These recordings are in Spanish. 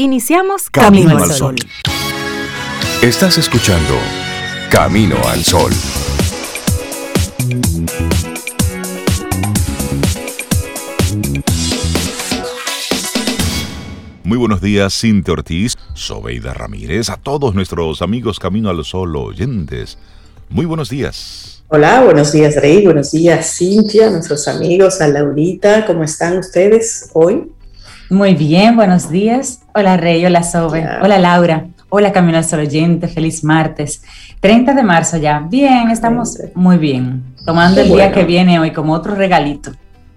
Iniciamos Camino, al Sol. Estás escuchando Camino al Sol. Muy buenos días, Cintia Ortiz, Sobeida Ramírez, a todos nuestros amigos Camino al Sol oyentes. Muy buenos días. Hola, buenos días Rey, buenos días Cintia, nuestros amigos, a Laurita, ¿cómo están ustedes hoy? Muy bien, buenos días. Hola Rey, hola Sobe, hola Laura, hola Camino al Sol oyente, feliz martes. 30 de marzo ya. Bien, estamos muy bien. Tomando el día que viene hoy como otro regalito.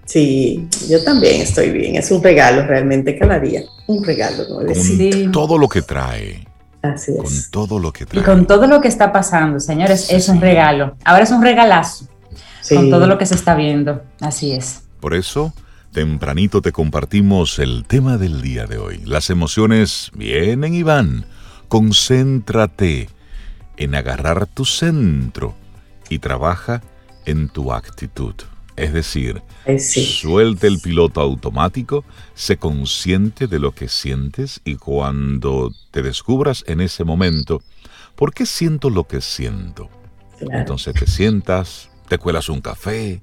Sí, yo también estoy bien. Es un regalo realmente cada día. Un regalo, ¿no? todo lo que trae. Así es. Con todo lo que trae. Y con todo lo que está pasando, señores, es un regalo. Ahora es un regalazo. Con todo lo que se está viendo. Así es. Por eso Tempranito te compartimos el tema del día de hoy. Las emociones vienen y van. Concéntrate en agarrar tu centro y trabaja en tu actitud. Es decir, suelte el piloto automático, sé consciente de lo que sientes y cuando te descubras en ese momento, ¿por qué siento lo que siento? Entonces te sientas, te cuelas un café,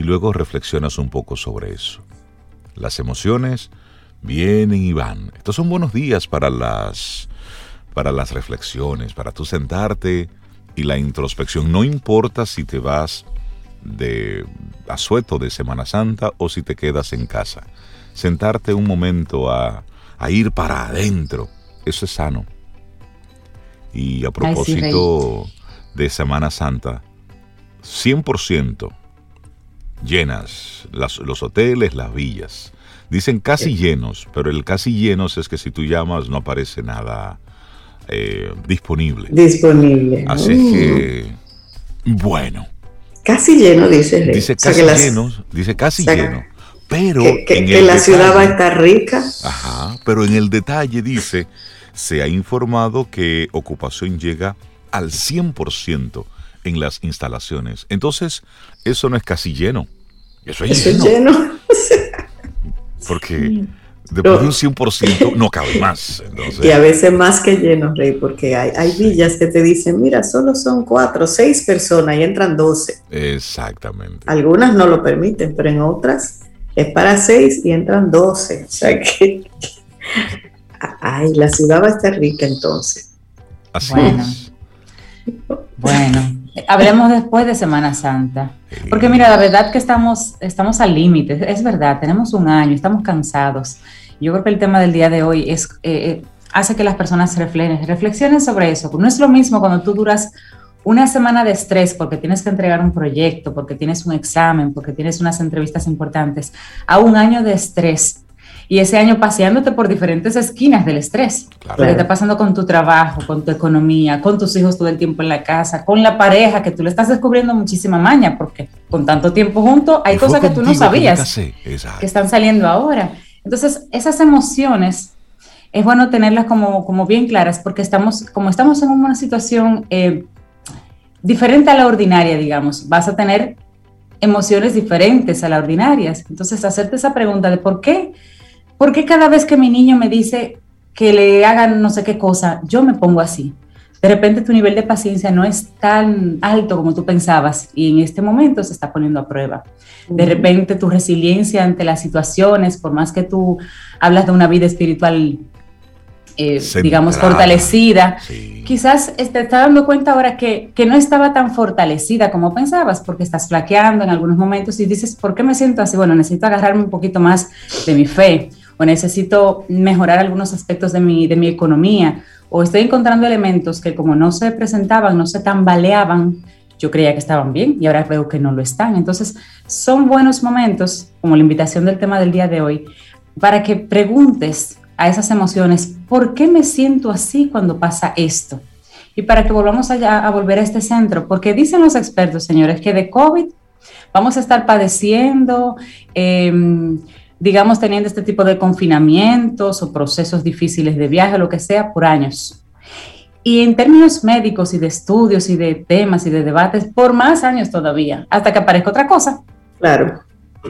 y luego reflexionas un poco sobre eso. Las emociones vienen y van. Estos son buenos días para las para las reflexiones, para tú sentarte y la introspección. No importa si te vas de asueto de Semana Santa o si te quedas en casa. Sentarte un momento a, a ir para adentro, eso es sano. Y a propósito de Semana Santa, 100% llenas, los hoteles, las villas. Dicen casi llenos, pero el casi llenos es que si tú llamas no aparece nada eh, disponible. Disponible. Así uh. que, bueno. Casi lleno, dice. Dice casi lleno, dice casi lleno. Pero que, la ciudad va a estar rica. Ajá, pero en el detalle dice, se ha informado que ocupación llega al 100% en las instalaciones. Entonces, eso no es casi lleno. Eso es lleno. Porque después de un 100% no cabe más. Y a veces más que lleno, Rey, porque hay, hay villas que te dicen, mira, solo son cuatro, seis personas y entran 12. Exactamente. Algunas no lo permiten, pero en otras es para seis y entran 12. O sea que... Ay, la ciudad va a estar rica entonces. Así es. Bueno, hablemos después de Semana Santa. Porque mira, la verdad que estamos, estamos al límite, es verdad, tenemos un año, estamos cansados. Yo creo que el tema del día de hoy es, eh, eh, hace que las personas reflexionen, reflexionen sobre eso. No es lo mismo cuando tú duras una semana de estrés porque tienes que entregar un proyecto, porque tienes un examen, porque tienes unas entrevistas importantes, a un año de estrés y ese año paseándote por diferentes esquinas del estrés. Lo que está pasando con tu trabajo, con tu economía, con tus hijos todo el tiempo en la casa, con la pareja, que tú le estás descubriendo muchísima maña, porque con tanto tiempo junto hay cosas que tú no sabías que, están saliendo ahora. Entonces, esas emociones es bueno tenerlas como, como bien claras, porque estamos, como estamos en una situación eh, diferente a la ordinaria, digamos, vas a tener emociones diferentes a las ordinarias. Entonces, hacerte esa pregunta de por qué ¿Por qué cada vez que mi niño me dice que le hagan no sé qué cosa, yo me pongo así? De repente tu nivel de paciencia no es tan alto como tú pensabas y en este momento se está poniendo a prueba. De repente tu resiliencia ante las situaciones, por más que tú hablas de una vida espiritual, eh, digamos, fortalecida, quizás te estás dando cuenta ahora que, que, no estaba tan fortalecida como pensabas, porque estás flaqueando en algunos momentos y dices, ¿por qué me siento así? Bueno, necesito agarrarme un poquito más de mi fe o necesito mejorar algunos aspectos de mi, de mi economía, o estoy encontrando elementos que como no se presentaban, no se tambaleaban, yo creía que estaban bien y ahora veo que no lo están. Entonces, son buenos momentos, como la invitación del tema del día de hoy, para que preguntes a esas emociones, ¿por qué me siento así cuando pasa esto? Y para que volvamos a volver a este centro, porque dicen los expertos, señores, que de COVID vamos a estar padeciendo, eh, digamos, teniendo este tipo de confinamientos o procesos difíciles de viaje, lo que sea, por años. Y en términos médicos y de estudios y de temas y de debates, por más años todavía, hasta que aparezca otra cosa. Claro.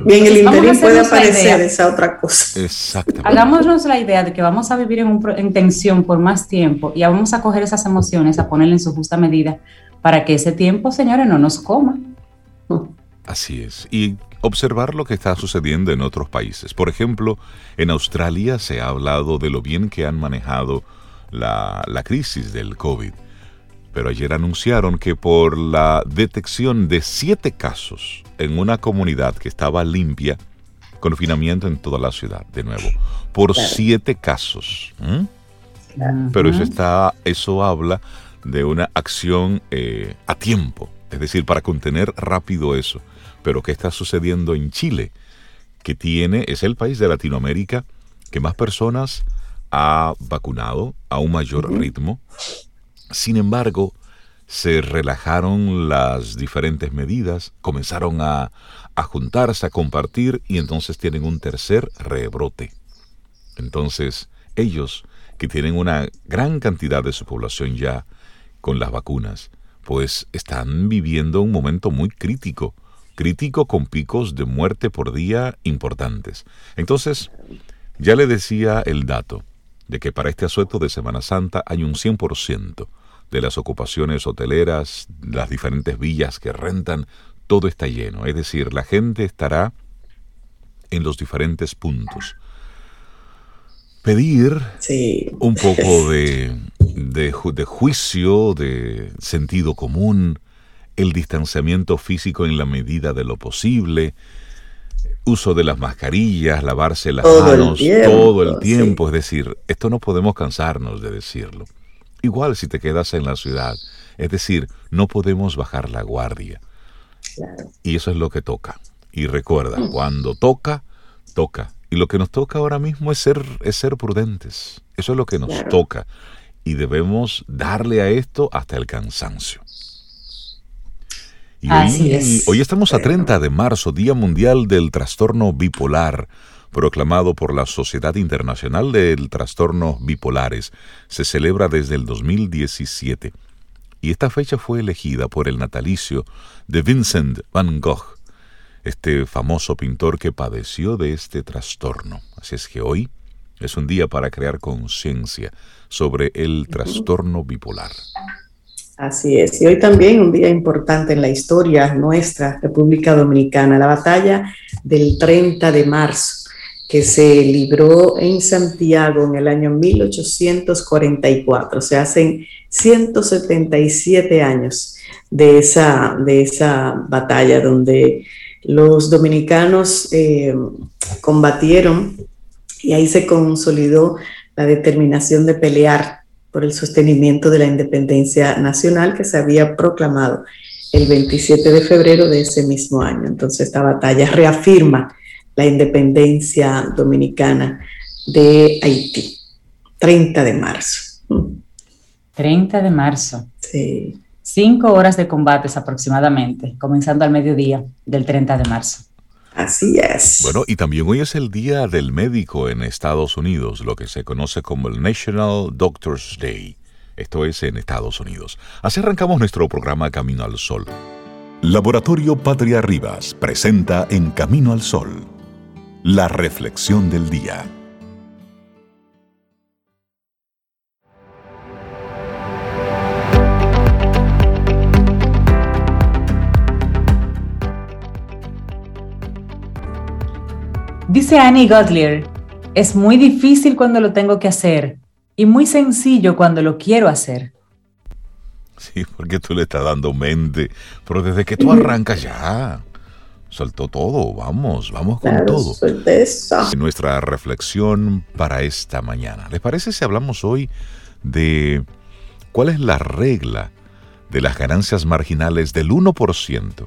Y en el interior puede aparecer esa otra cosa. Exactamente. Hagámonos la idea de que vamos a vivir en, en tensión por más tiempo y vamos a coger esas emociones, a ponerle en su justa medida, para que ese tiempo, señores, no nos coma. Así es. Y observar lo que está sucediendo en otros países. Por ejemplo, en Australia se ha hablado de lo bien que han manejado la, la crisis del COVID. Pero ayer anunciaron que por la detección de siete casos en una comunidad que estaba limpia, confinamiento en toda la ciudad, de nuevo, por siete casos. Pero eso está, eso habla de una acción eh, a tiempo, es decir, para contener rápido eso. Pero ¿qué está sucediendo en Chile? Que tiene, es el país de Latinoamérica que más personas ha vacunado a un mayor ritmo. Sin embargo, se relajaron las diferentes medidas, comenzaron a, a, juntarse, a compartir y entonces tienen un tercer rebrote. Entonces, ellos, que tienen una gran cantidad de su población ya con las vacunas, pues están viviendo un momento muy crítico, crítico con picos de muerte por día importantes. Entonces, ya le decía el dato de que para este asueto de Semana Santa hay un 100% de las ocupaciones hoteleras, las diferentes villas que rentan, todo está lleno. Es decir, la gente estará en los diferentes puntos. Pedir un poco de, de, de juicio, de sentido común, el distanciamiento físico en la medida de lo posible, uso de las mascarillas, lavarse las manos todo el tiempo. Es decir, esto no podemos cansarnos de decirlo. Igual si te quedas en la ciudad. Es decir, no podemos bajar la guardia. Y eso es lo que toca. Y recuerda, mm. cuando toca, toca. Y lo que nos toca ahora mismo es ser, es ser prudentes. Eso es lo que nos toca. Y debemos darle a esto hasta el cansancio. Y hoy, hoy estamos a 30 de marzo, Día Mundial del Trastorno Bipolar, proclamado por la Sociedad Internacional del Trastorno Bipolares. Se celebra desde el 2017. Y esta fecha fue elegida por el natalicio de Vincent van Gogh, este famoso pintor que padeció de este trastorno. Así es que hoy es un día para crear conciencia sobre el trastorno bipolar. Así es. Y hoy también un día importante en la historia nuestra, República Dominicana, la batalla del 30 de marzo, que se libró en Santiago en el año 1844. O sea, hacen 177 años de esa, de esa batalla donde los dominicanos eh, combatieron y ahí se consolidó la determinación de pelear por el sostenimiento de la independencia nacional que se había proclamado el 27 de febrero de ese mismo año. Entonces esta batalla reafirma la independencia dominicana de Haití, 30 de marzo. 30 de marzo. Sí. Cinco horas de combates aproximadamente, comenzando al mediodía del 30 de marzo. Así es. Bueno, y también hoy es el Día del Médico en Estados Unidos, lo que se conoce como el National Doctors Day. Esto es en Estados Unidos. Así arrancamos nuestro programa Camino al Sol. Laboratorio Patria Rivas presenta en Camino al Sol la reflexión del día. Dice Annie Godlier, es muy difícil cuando lo tengo que hacer y muy sencillo cuando lo quiero hacer. Sí, porque tú le estás dando mente, pero desde que tú arrancas ya, soltó todo, vamos, vamos con todo. Nuestra reflexión para esta mañana. ¿Les parece si hablamos hoy de cuál es la regla de las ganancias marginales del 1%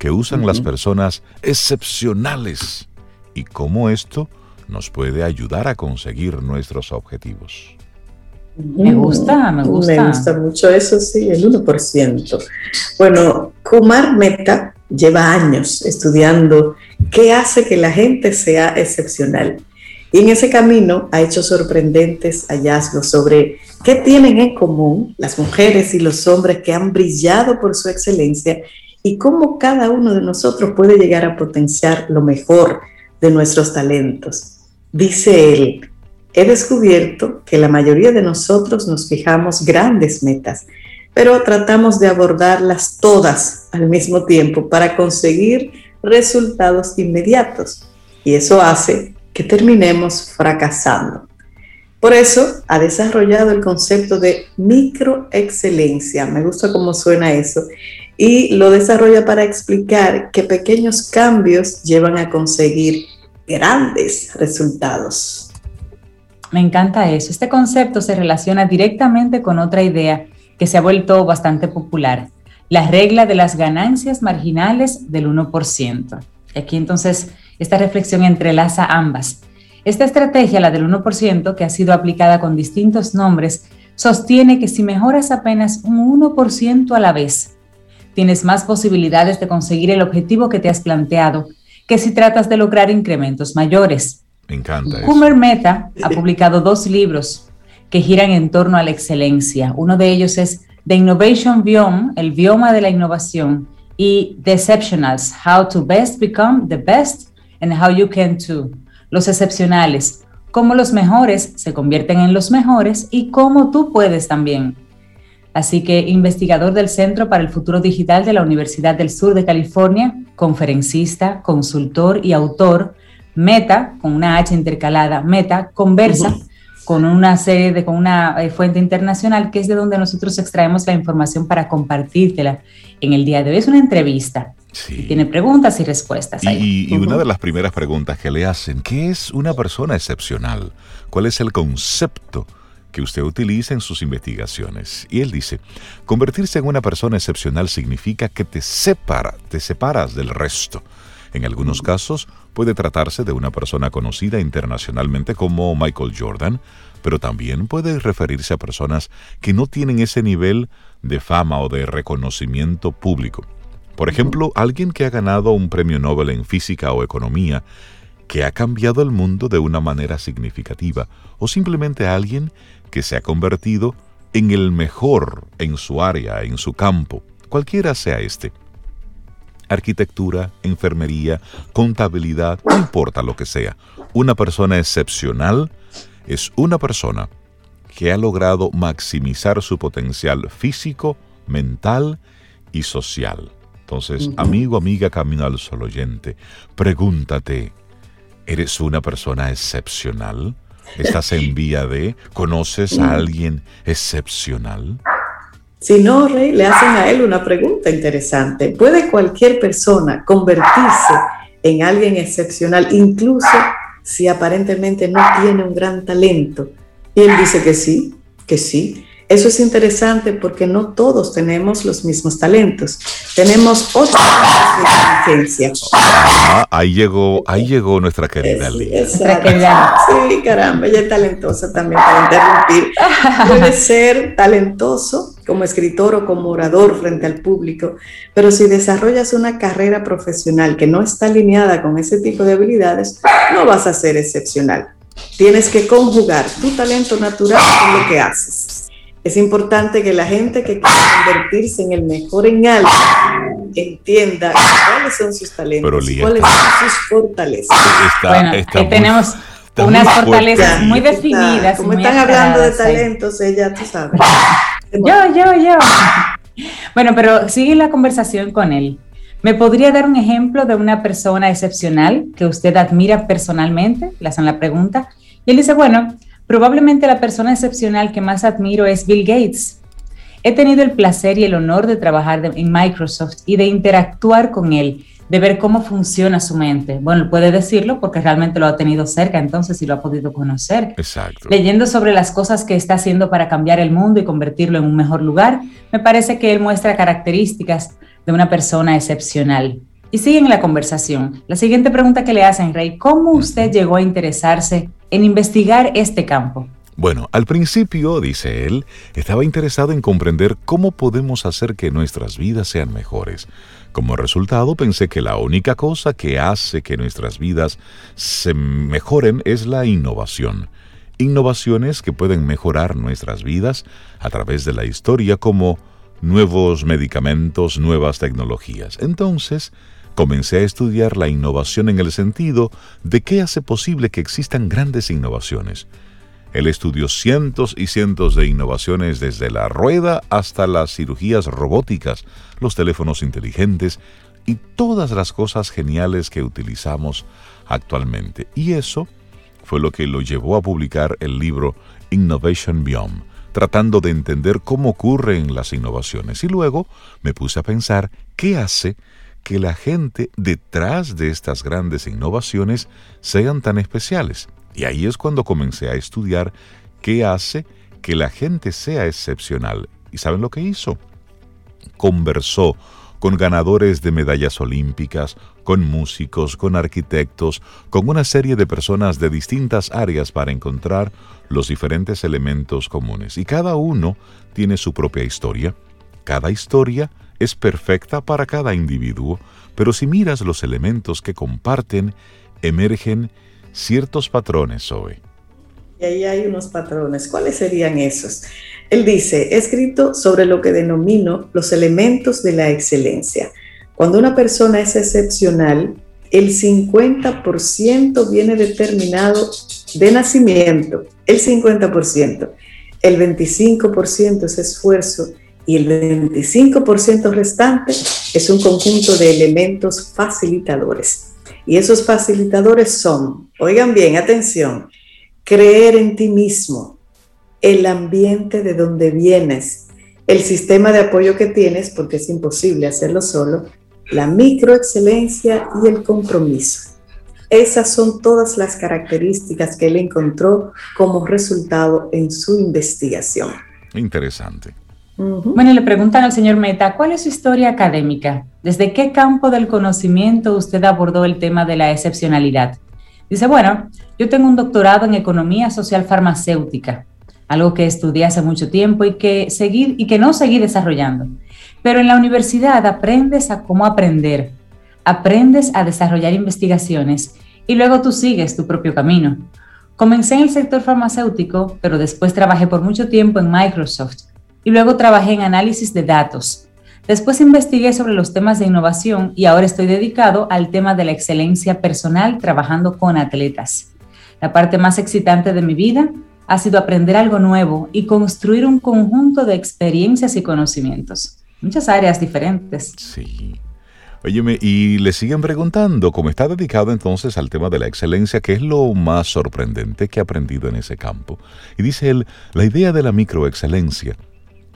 que usan las personas excepcionales y cómo esto nos puede ayudar a conseguir nuestros objetivos. Me gusta, me gusta. Me gusta mucho eso, sí, el 1%. Bueno, Kumar Mehta lleva años estudiando qué hace que la gente sea excepcional. Y en ese camino ha hecho sorprendentes hallazgos sobre qué tienen en común las mujeres y los hombres que han brillado por su excelencia y cómo cada uno de nosotros puede llegar a potenciar lo mejor de nuestros talentos. Dice él, he descubierto que la mayoría de nosotros nos fijamos grandes metas, pero tratamos de abordarlas todas al mismo tiempo para conseguir resultados inmediatos. Y eso hace que terminemos fracasando. Por eso ha desarrollado el concepto de microexcelencia. Me gusta cómo suena eso. Y lo desarrolla para explicar que pequeños cambios llevan a conseguir grandes resultados. Me encanta eso. Este concepto se relaciona directamente con otra idea que se ha vuelto bastante popular, la regla de las ganancias marginales del 1%. Aquí entonces esta reflexión entrelaza ambas. Esta estrategia, la del 1%, que ha sido aplicada con distintos nombres, sostiene que si mejoras apenas un 1% a la vez, tienes más posibilidades de conseguir el objetivo que te has planteado que si tratas de lograr incrementos mayores. Me encanta. Hummer Meta ha publicado dos libros que giran en torno a la excelencia. Uno de ellos es The Innovation Biome, el bioma de la innovación, y Deceptionals, How to Best Become the Best and How You Can Too. Los excepcionales, cómo los mejores se convierten en los mejores y cómo tú puedes también. Así que investigador del Centro para el Futuro Digital de la Universidad del Sur de California, conferencista, consultor y autor, Meta, con una H intercalada, Meta, conversa con una serie de, con una eh, fuente internacional que es de donde nosotros extraemos la información para compartírtela en el día de hoy. Es una entrevista. tiene preguntas y respuestas. Y, y una de las primeras preguntas que le hacen, ¿qué es una persona excepcional? ¿Cuál es el concepto que usted utiliza en sus investigaciones? Y él dice, convertirse en una persona excepcional significa que te separa, te separas del resto. En algunos casos puede tratarse de una persona conocida internacionalmente como Michael Jordan, pero también puede referirse a personas que no tienen ese nivel de fama o de reconocimiento público. Por ejemplo, alguien que ha ganado un premio Nobel en física o economía, que ha cambiado el mundo de una manera significativa, o simplemente alguien que se ha convertido en el mejor en su área, en su campo, cualquiera sea este arquitectura, enfermería, contabilidad, no importa lo que sea. Una persona excepcional es una persona que ha logrado maximizar su potencial físico, mental y social. Entonces, amigo, amiga, camino al sol oyente, pregúntate, ¿eres una persona excepcional? ¿Estás en vía de? ¿Conoces a alguien excepcional? Si no, Rey, le hacen a él una pregunta interesante. ¿Puede cualquier persona convertirse en alguien excepcional, incluso si aparentemente no tiene un gran talento? Y él dice que sí, que sí. Eso es interesante porque no todos tenemos los mismos talentos. Tenemos otras de inteligencia. Ah, ahí llegó, ahí llegó nuestra querida Lía. Sí, caramba, ella es talentosa también para interrumpir. Puede ser talentoso como escritor o como orador frente al público, pero si desarrollas una carrera profesional que no está alineada con ese tipo de habilidades, no vas a ser excepcional. Tienes que conjugar tu talento natural con lo que haces. Es importante que la gente que quiere convertirse en el mejor en algo entienda cuáles son sus talentos, cuáles son sus fortalezas. bueno, tenemos unas fortalezas muy definidas. Como están hablando de talentos, ella, tú sabes. yo, yo, yo. Bueno, pero sigue la conversación con él. ¿Me podría dar un ejemplo de una persona excepcional que usted admira personalmente? Le hacen la pregunta. Y él dice, bueno, Probablemente la persona excepcional que más admiro es Bill Gates. He tenido el placer y el honor de trabajar en Microsoft y de interactuar con él, de ver cómo funciona su mente. Bueno, puede decirlo porque realmente lo ha tenido cerca entonces y lo ha podido conocer. Exacto. Leyendo sobre las cosas que está haciendo para cambiar el mundo y convertirlo en un mejor lugar, me parece que él muestra características de una persona excepcional. Y siguen la conversación. La siguiente pregunta que le hacen, Rey, ¿cómo usted llegó a interesarse en investigar este campo? Bueno, al principio, dice él, estaba interesado en comprender cómo podemos hacer que nuestras vidas sean mejores. Como resultado, pensé que la única cosa que hace que nuestras vidas se mejoren es la innovación. Innovaciones que pueden mejorar nuestras vidas a través de la historia como nuevos medicamentos, nuevas tecnologías. Entonces, comencé a estudiar la innovación en el sentido de qué hace posible que existan grandes innovaciones. Él estudió cientos y cientos de innovaciones desde la rueda hasta las cirugías robóticas, los teléfonos inteligentes y todas las cosas geniales que utilizamos actualmente. Y eso fue lo que lo llevó a publicar el libro Innovation Beyond, tratando de entender cómo ocurren las innovaciones. Y luego me puse a pensar qué hace que la gente detrás de estas grandes innovaciones sean tan especiales. Y ahí es cuando comencé a estudiar qué hace que la gente sea excepcional. ¿Y saben lo que hizo? Conversó con ganadores de medallas olímpicas, con músicos, con arquitectos, con una serie de personas de distintas áreas para encontrar los diferentes elementos comunes. Y cada uno tiene su propia historia. Cada historia es perfecta para cada individuo, pero si miras los elementos que comparten, emergen ciertos patrones hoy. Y ahí hay unos patrones. ¿Cuáles serían esos? Él dice, he escrito sobre lo que denomino los elementos de la excelencia. Cuando una persona es excepcional, el 50% viene determinado de nacimiento, el 50%. El 25% es esfuerzo y el 25% restante es un conjunto de elementos facilitadores. Y esos facilitadores son, oigan bien, atención, creer en ti mismo, el ambiente de donde vienes, el sistema de apoyo que tienes, porque es imposible hacerlo solo, la microexcelencia y el compromiso. Esas son todas las características que él encontró como resultado en su investigación. Interesante. Bueno, le preguntan al señor Meta, ¿cuál es su historia académica? ¿Desde qué campo del conocimiento usted abordó el tema de la excepcionalidad? Dice, bueno, yo tengo un doctorado en economía social farmacéutica, algo que estudié hace mucho tiempo y que, seguí, y que no seguí desarrollando. Pero en la universidad aprendes a cómo aprender, aprendes a desarrollar investigaciones y luego tú sigues tu propio camino. Comencé en el sector farmacéutico, pero después trabajé por mucho tiempo en Microsoft y luego trabajé en análisis de datos. Después investigué sobre los temas de innovación y ahora estoy dedicado al tema de la excelencia personal trabajando con atletas. La parte más excitante de mi vida ha sido aprender algo nuevo y construir un conjunto de experiencias y conocimientos. Muchas áreas diferentes. Sí. Óyeme, y le siguen preguntando cómo está dedicado entonces al tema de la excelencia, que es lo más sorprendente que ha aprendido en ese campo. Y dice él, la idea de la microexcelencia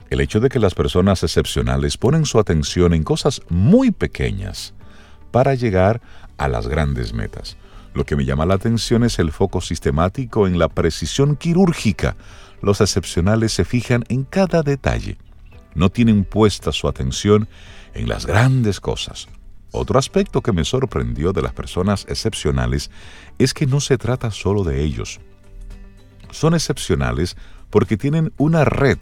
el hecho de que las personas excepcionales ponen su atención en cosas muy pequeñas para llegar a las grandes metas. Lo que me llama la atención es el foco sistemático en la precisión quirúrgica. Los excepcionales se fijan en cada detalle. No tienen puesta su atención en las grandes cosas. Otro aspecto que me sorprendió de las personas excepcionales es que no se trata solo de ellos. Son excepcionales porque tienen una red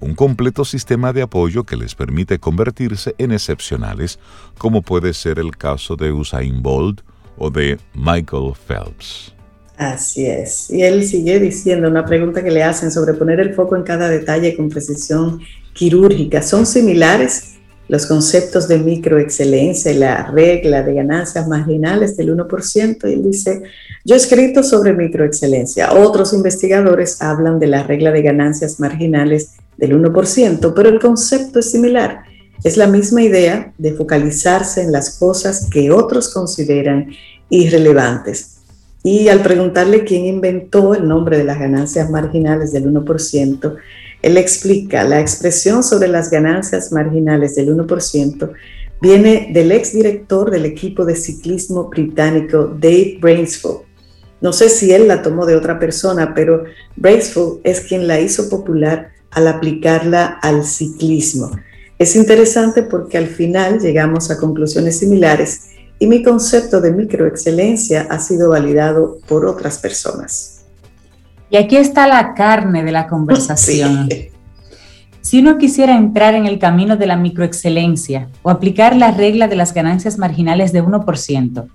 un completo sistema de apoyo que les permite convertirse en excepcionales, como puede ser el caso de Usain Bolt o de Michael Phelps. Así es. Y él sigue diciendo una pregunta que le hacen sobre poner el foco en cada detalle con precisión quirúrgica. ¿Son similares los conceptos de microexcelencia y la regla de ganancias marginales del 1%? Y él dice, yo he escrito sobre microexcelencia. Otros investigadores hablan de la regla de ganancias marginales del 1%, pero el concepto es similar. Es la misma idea de focalizarse en las cosas que otros consideran irrelevantes. Y al preguntarle quién inventó el nombre de las ganancias marginales del 1%, él explica, la expresión sobre las ganancias marginales del 1% viene del exdirector del equipo de ciclismo británico Dave Bransfield. No sé si él la tomó de otra persona, pero Bransfield es quien la hizo popular al aplicarla al ciclismo. Es interesante porque al final llegamos a conclusiones similares y mi concepto de microexcelencia ha sido validado por otras personas. Y aquí está la carne de la conversación. Si uno quisiera entrar en el camino de la microexcelencia o aplicar la regla de las ganancias marginales de 1%,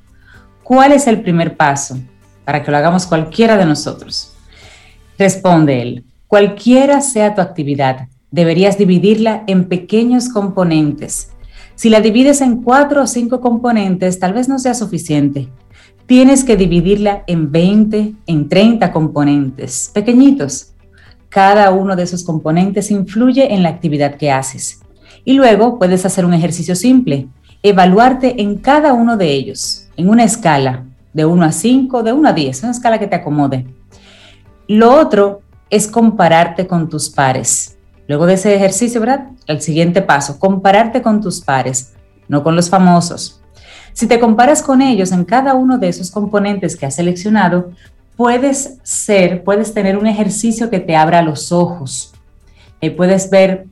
¿cuál es el primer paso para que lo hagamos cualquiera de nosotros? Responde él, Cualquiera sea tu actividad, deberías dividirla en pequeños componentes. Si la divides en cuatro o cinco componentes, tal vez no sea suficiente. Tienes que dividirla en 20, en 30 componentes, pequeñitos. Cada uno de esos componentes influye en la actividad que haces. Y luego puedes hacer un ejercicio simple, evaluarte en cada uno de ellos, en una escala de 1 a 5, de 1 a 10, una escala que te acomode. Lo otro es compararte con tus pares. Luego de ese ejercicio, ¿verdad? El siguiente paso, compararte con tus pares, no con los famosos. Si te comparas con ellos en cada uno de esos componentes que has seleccionado, puedes ser, puedes tener un ejercicio que te abra los ojos. y puedes ver,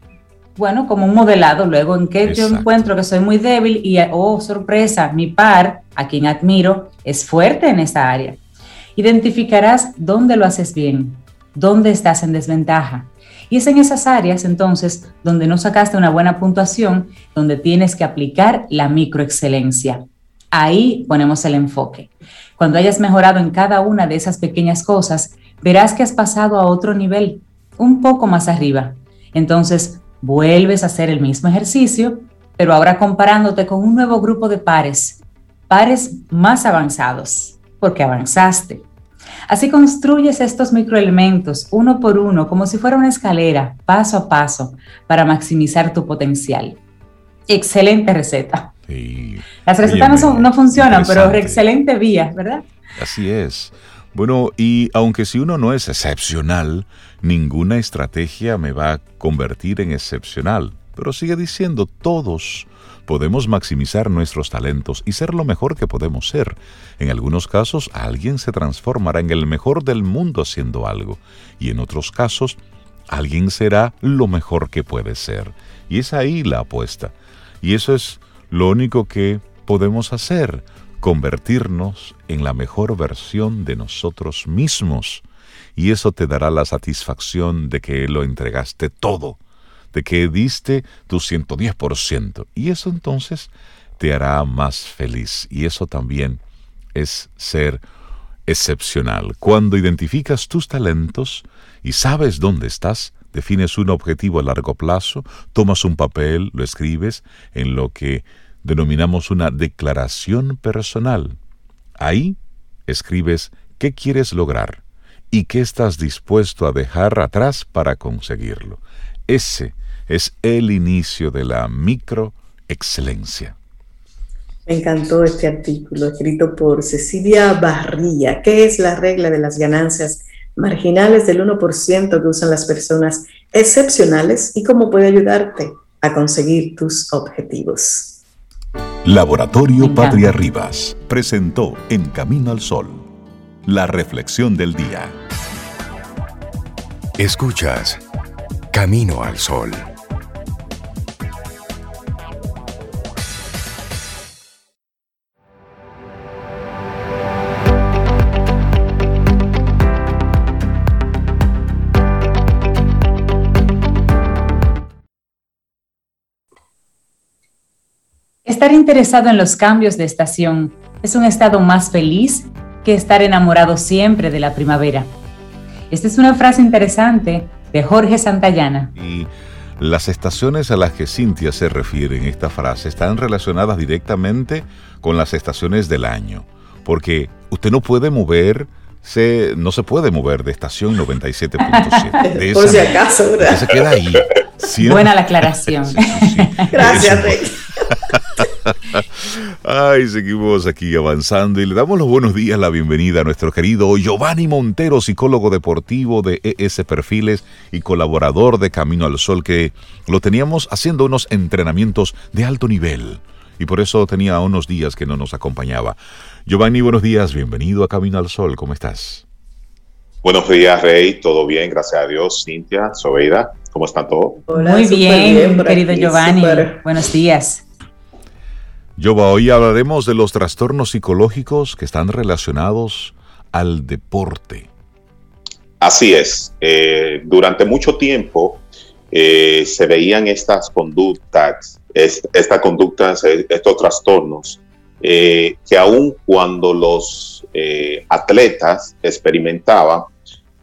bueno, como un modelado luego en que yo encuentro que soy muy débil y, oh, sorpresa, mi par, a quien admiro, es fuerte en esa área. Identificarás dónde lo haces bien, dónde estás en desventaja y es en esas áreas entonces donde no sacaste una buena puntuación, donde tienes que aplicar la microexcelencia. Ahí ponemos el enfoque. Cuando hayas mejorado en cada una de esas pequeñas cosas, verás que has pasado a otro nivel, un poco más arriba. Entonces, vuelves a hacer el mismo ejercicio, pero ahora comparándote con un nuevo grupo de pares, pares más avanzados, porque avanzaste. Así construyes estos microelementos uno por uno, como si fuera una escalera, paso a paso, para maximizar tu potencial. Excelente receta. Las recetas no, funcionan, pero excelente vía, ¿verdad? Así es. Bueno, y aunque si uno no es excepcional, ninguna estrategia me va a convertir en excepcional. Pero sigue diciendo, todos podemos maximizar nuestros talentos y ser lo mejor que podemos ser. En algunos casos, alguien se transformará en el mejor del mundo haciendo algo, y en otros casos, alguien será lo mejor que puede ser. Y es ahí la apuesta. Y eso es lo único que podemos hacer, convertirnos en la mejor versión de nosotros mismos. Y eso te dará la satisfacción de que lo entregaste todo de que diste tu 110%. Y eso entonces te hará más feliz. Y eso también es ser excepcional. Cuando identificas tus talentos y sabes dónde estás, defines un objetivo a largo plazo, tomas un papel, lo escribes en lo que denominamos una declaración personal. Ahí escribes qué quieres lograr y qué estás dispuesto a dejar atrás para conseguirlo. Ese es el inicio de la microexcelencia. Me encantó este artículo escrito por Cecilia Barría. ¿Qué es la regla de las ganancias marginales del 1% que usan las personas excepcionales y cómo puede ayudarte a conseguir tus objetivos? Laboratorio Patria Rivas presentó En Camino al Sol, la reflexión del día. Escuchas Camino al Sol. Estar interesado en los cambios de estación es un estado más feliz que estar enamorado siempre de la primavera. Esta es una frase interesante de Jorge Santayana. Y las estaciones a las que Cintia se refiere en esta frase están relacionadas directamente con las estaciones del año, porque usted no puede mover se, no se puede mover de estación 97.7. Por si acaso, ¿verdad? Se queda ahí. Buena la aclaración. Gracias, Rey. Ay, seguimos aquí avanzando y le damos los buenos días, la bienvenida a nuestro querido Giovanni Montero, psicólogo deportivo de ES Perfiles y colaborador de Camino al Sol, que lo teníamos haciendo unos entrenamientos de alto nivel y por eso tenía unos días que no nos acompañaba. Giovanni, buenos días, bienvenido a Camino al Sol, ¿cómo estás? Buenos días, Rey, todo bien, gracias a Dios, Cintia, Sobeida, ¿cómo están todos? Muy bien, querido Giovanni, buenos días. Yoba, hoy hablaremos de los trastornos psicológicos que están relacionados al deporte. Así es. Eh, durante mucho tiempo eh, se veían estas conductas, estas conductas, eh, estos trastornos, que aun cuando los atletas experimentaban,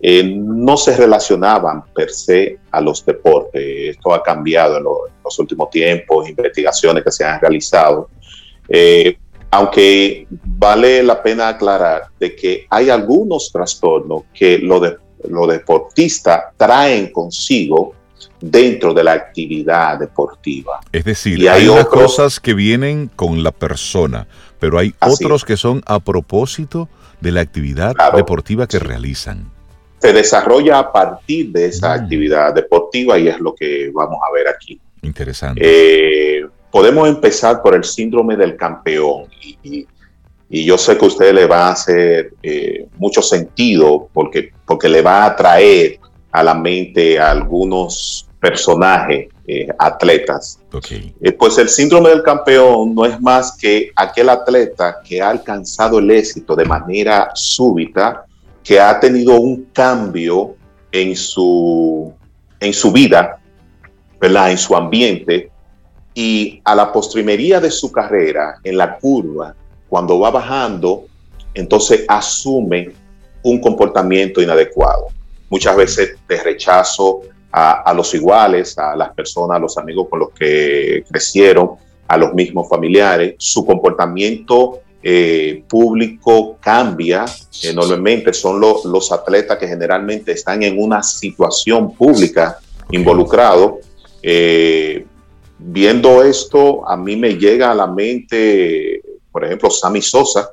eh, no se relacionaban per se a los deportes. Esto ha cambiado en, los últimos tiempos, investigaciones que se han realizado. Eh, aunque vale la pena aclarar de que hay algunos trastornos que los lo deportistas traen consigo dentro de la actividad deportiva. Es decir, hay, cosas que vienen con la persona, pero hay otros que son a propósito de la actividad deportiva que realizan. Se desarrolla a partir de esa mm. actividad deportiva y es lo que vamos a ver aquí. Interesante. Eh, podemos empezar por el síndrome del campeón y, yo sé que a usted le va a hacer eh, mucho sentido porque, porque le va a traer a la mente a algunos personajes, eh, atletas. Eh, pues el síndrome del campeón no es más que aquel atleta que ha alcanzado el éxito de manera súbita, que ha tenido un cambio en su, en su vida, ¿verdad? en su ambiente, y a la postrimería de su carrera, en la curva, cuando va bajando, entonces asume un comportamiento inadecuado muchas veces de rechazo a, los iguales, a las personas, a los amigos con los que crecieron, a los mismos familiares. Su comportamiento eh, público cambia enormemente. Son los atletas que generalmente están en una situación pública involucrado. Eh, viendo esto, a mí me llega a la mente, por ejemplo, Sammy Sosa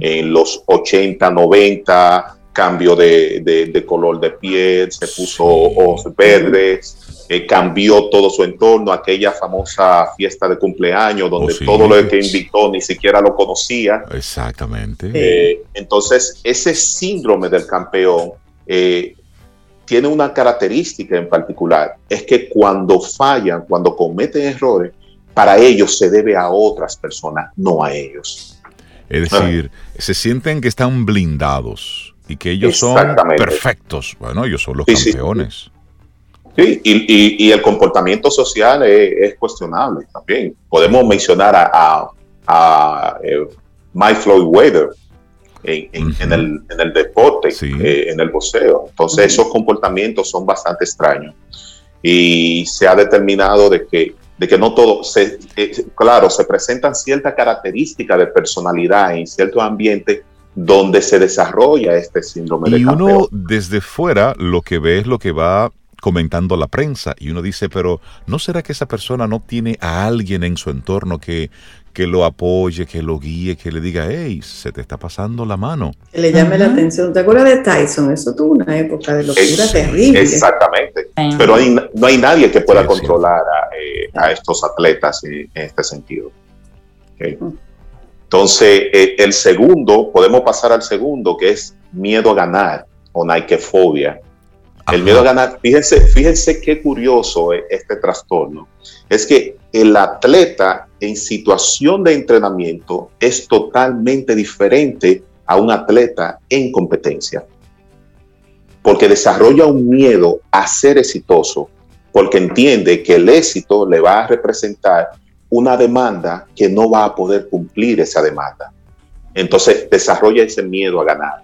en los 80, 90, cambio de, color de piel, se puso ojos verdes, eh, cambió todo su entorno, aquella famosa fiesta de cumpleaños donde oh, todo lo que invitó ni siquiera lo conocía. Exactamente. Eh, entonces, ese síndrome del campeón eh, tiene una característica en particular, es que cuando fallan, cuando cometen errores, para ellos se debe a otras personas, no a ellos. Es decir, se sienten que están blindados y que ellos son perfectos. Bueno, ellos son los campeones. Sí, y, el comportamiento social es, cuestionable también. Podemos mencionar a, a, eh, Mike Floyd Weather en, el, deporte, eh, en el boxeo. Entonces, esos comportamientos son bastante extraños. Y se ha determinado de que, de que no todo, se, eh, claro, se presentan ciertas características de personalidad en ciertos ambientes donde se desarrolla este síndrome y de campeón. Y uno desde fuera lo que ve es lo que va comentando la prensa y uno dice, pero ¿no será que esa persona no tiene a alguien en su entorno que, que lo apoye, que lo guíe, que le diga, hey, se te está pasando la mano? Que le llame la atención. ¿Te acuerdas de Tyson? Eso tuvo una época de locura terrible. Exactamente. Pero no hay nadie que pueda controlar a, eh, estos atletas en, este sentido. Entonces, eh, el segundo, podemos pasar al segundo, que es miedo a ganar o naikefobia. El miedo a ganar, fíjense, fíjense qué curioso es este trastorno. Es que el atleta en situación de entrenamiento es totalmente diferente a un atleta en competencia. Porque desarrolla un miedo a ser exitoso, porque entiende que el éxito le va a representar una demanda que no va a poder cumplir esa demanda. Entonces desarrolla ese miedo a ganar.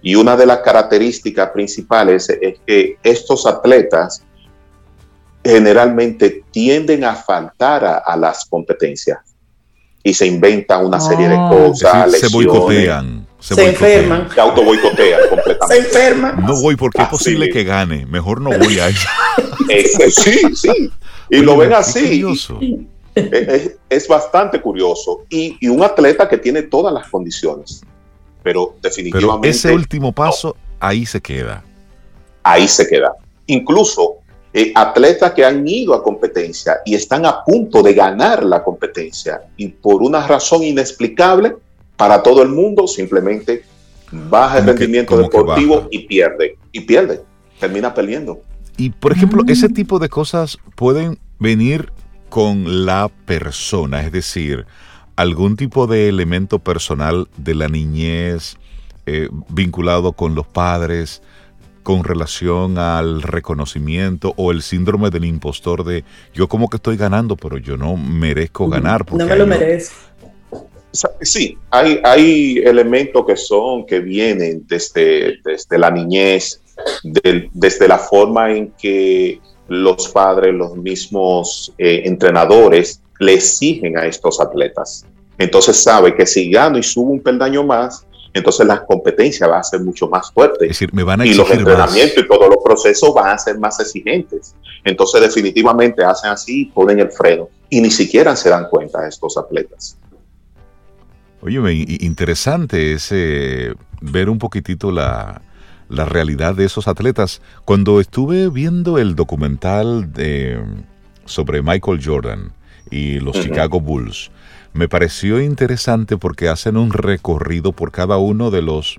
Y una de las características principales es que estos atletas generalmente tienden a faltar a, las competencias y se inventan una serie de oh. cosas. se boicotean. Se, enferman. Se auto boicotean completamente. Se enferman. No voy porque es posible que gane. Mejor no voy a eso. sí, sí. Y lo ven así es, bastante curioso y, un atleta que tiene todas las condiciones, pero definitivamente... ese último paso, ahí se queda. Ahí se queda. Incluso eh, atletas que han ido a competencia y están a punto de ganar la competencia y por una razón inexplicable para todo el mundo, simplemente baja el rendimiento deportivo y pierde, y pierde, termina perdiendo. Y por ejemplo, ese tipo de cosas pueden venir con la persona, es decir, algún tipo de elemento personal de la niñez eh, vinculado con los padres, con relación al reconocimiento o el síndrome del impostor de yo como que estoy ganando, pero yo no merezco ganar. no me lo merezco. Sí, hay, hay elementos que son, que vienen desde, desde la niñez, desde la forma en que los padres, los mismos eh, entrenadores le exigen a estos atletas. Entonces sabe que si gano y subo un peldaño más, entonces la competencia va a ser mucho más fuerte. Es decir, me van a y los entrenamientos y todos los procesos van a ser más exigentes. Entonces definitivamente hacen así, ponen el freno y ni siquiera se dan cuenta estos atletas. Oye, interesante ese ver un poquitito la, la realidad de esos atletas. Cuando estuve viendo el documental de, sobre Michael Jordan y los Chicago Bulls, me pareció interesante porque hacen un recorrido por cada uno de los,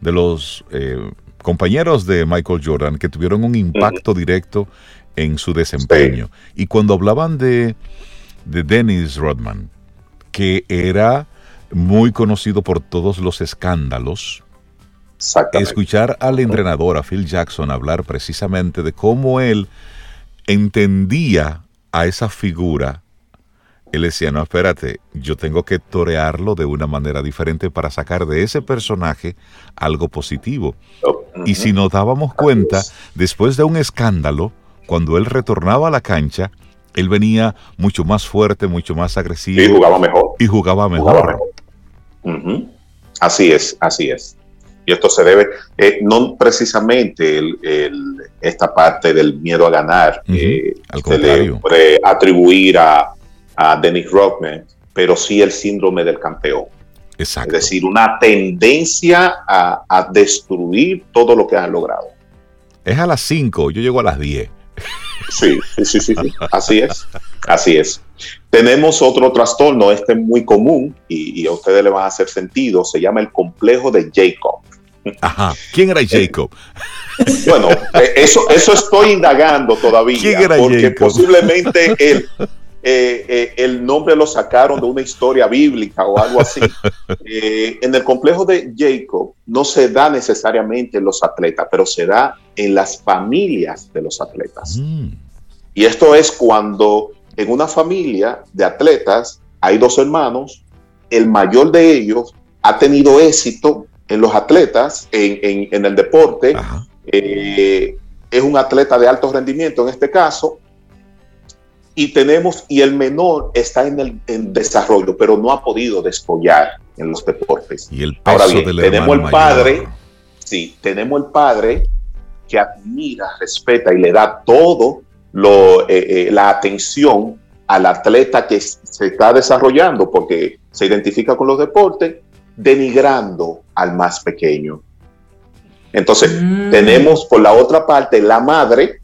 de los eh, compañeros de Michael Jordan que tuvieron un impacto directo en su desempeño. Y cuando hablaban de, de Dennis Rodman, que era muy conocido por todos los escándalos, escuchar al entrenador, a Phil Jackson, hablar precisamente de cómo él entendía a esa figura él decía, no, espérate, yo tengo que torearlo de una manera diferente para sacar de ese personaje algo positivo. Y si nos dábamos cuenta, después de un escándalo, cuando él retornaba a la cancha, él venía mucho más fuerte, mucho más agresivo. Y jugaba mejor. Y jugaba mejor. Así es, así es. Y esto se debe, eh, no precisamente esta parte del miedo a ganar, eh, Al contrario. atribuir a, a Dennis Rodman, pero sí el síndrome del campeón. Exacto. Es decir, una tendencia a, destruir todo lo que han logrado. Es a las 5, yo llego a las 10. Sí, sí, sí, sí, así es, así es. Tenemos otro trastorno, este es muy común y, a ustedes le van a hacer sentido, se llama el complejo de Jacob. Ajá, ¿quién era Jacob? Bueno, eh, eso, eso estoy indagando todavía, ¿Quién era porque posiblemente él, eh, eh, el nombre lo sacaron de una historia bíblica o algo así. Eh, en el complejo de Jacob no se da necesariamente en los atletas, pero se da en las familias de los atletas. Mm. Y esto es cuando en una familia de atletas hay dos hermanos, el mayor de ellos ha tenido éxito en los atletas, en, en el deporte, es un atleta de alto rendimiento en este caso, y tenemos, y el menor está en el desarrollo, pero no ha podido despollar en los deportes. Y el Ahora bien, tenemos el padre, sí, tenemos el padre que admira, respeta y le da todo lo, eh, eh, la atención al atleta que se está desarrollando porque se identifica con los deportes, denigrando al más pequeño. Entonces, mm. tenemos por la otra parte la madre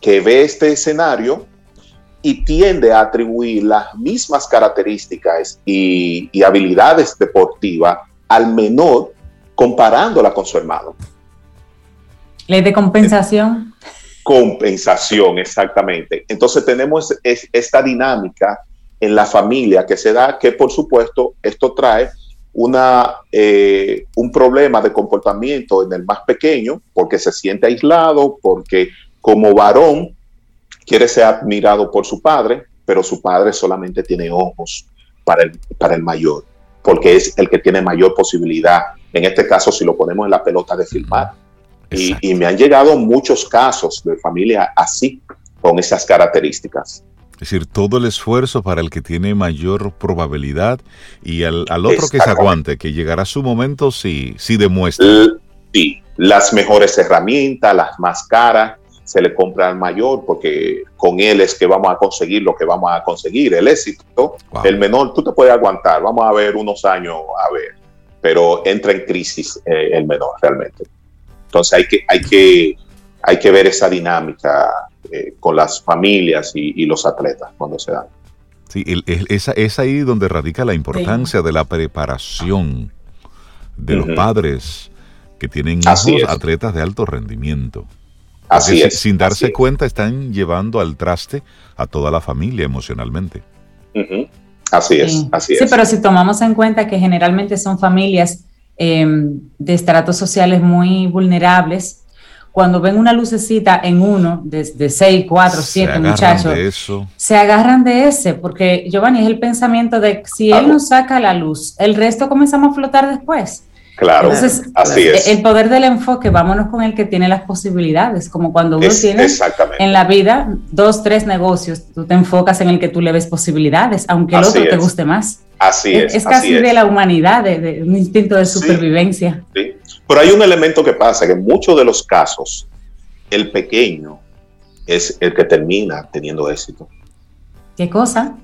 que ve este escenario y tiende a atribuir las mismas características y, habilidades deportivas al menor comparándola con su hermano. Ley de compensación. Compensación, exactamente. Entonces tenemos esta dinámica en la familia que se da, que por supuesto esto trae una, eh, un problema de comportamiento en el más pequeño, porque se siente aislado, porque como varón quiere ser admirado por su padre, pero su padre solamente tiene ojos para el, para el mayor, porque es el que tiene mayor posibilidad, en este caso si lo ponemos en la pelota de filmar. Y, me han llegado muchos casos de familia así, con esas características. Es decir, todo el esfuerzo para el que tiene mayor probabilidad y al, otro que se aguante, que llegará su momento si, si demuestra. Sí, las mejores herramientas, las más caras, se le compra al mayor porque con él es que vamos a conseguir lo que vamos a conseguir, el éxito. El menor, tú te puedes aguantar, vamos a ver unos años, a ver, pero entra en crisis eh, el menor realmente. Entonces hay que, hay que, hay que ver esa dinámica eh, con las familias y, los atletas cuando se dan. Sí, es, ahí donde radica la importancia de la preparación de los padres que tienen hijos atletas de alto rendimiento. Así es. Sin darse cuenta están llevando al traste a toda la familia emocionalmente. Así es, así es. Sí, pero si tomamos en cuenta que generalmente son familias em, de estratos sociales muy vulnerables, cuando ven una lucecita en uno de, de seis, cuatro, siete muchachos, se agarran de ese, porque Giovanni es el pensamiento de si él nos saca la luz, el resto comenzamos a flotar después. Claro, Entonces, así es. El poder del enfoque, vámonos con el que tiene las posibilidades, como cuando uno tiene en la vida dos, tres negocios, tú te enfocas en el que tú le ves posibilidades, aunque el otro te guste más. Así es. Es, casi de la humanidad, de, un instinto de supervivencia. Sí, Pero hay un elemento que pasa, que en muchos de los casos, el pequeño es el que termina teniendo éxito. ¿Qué cosa?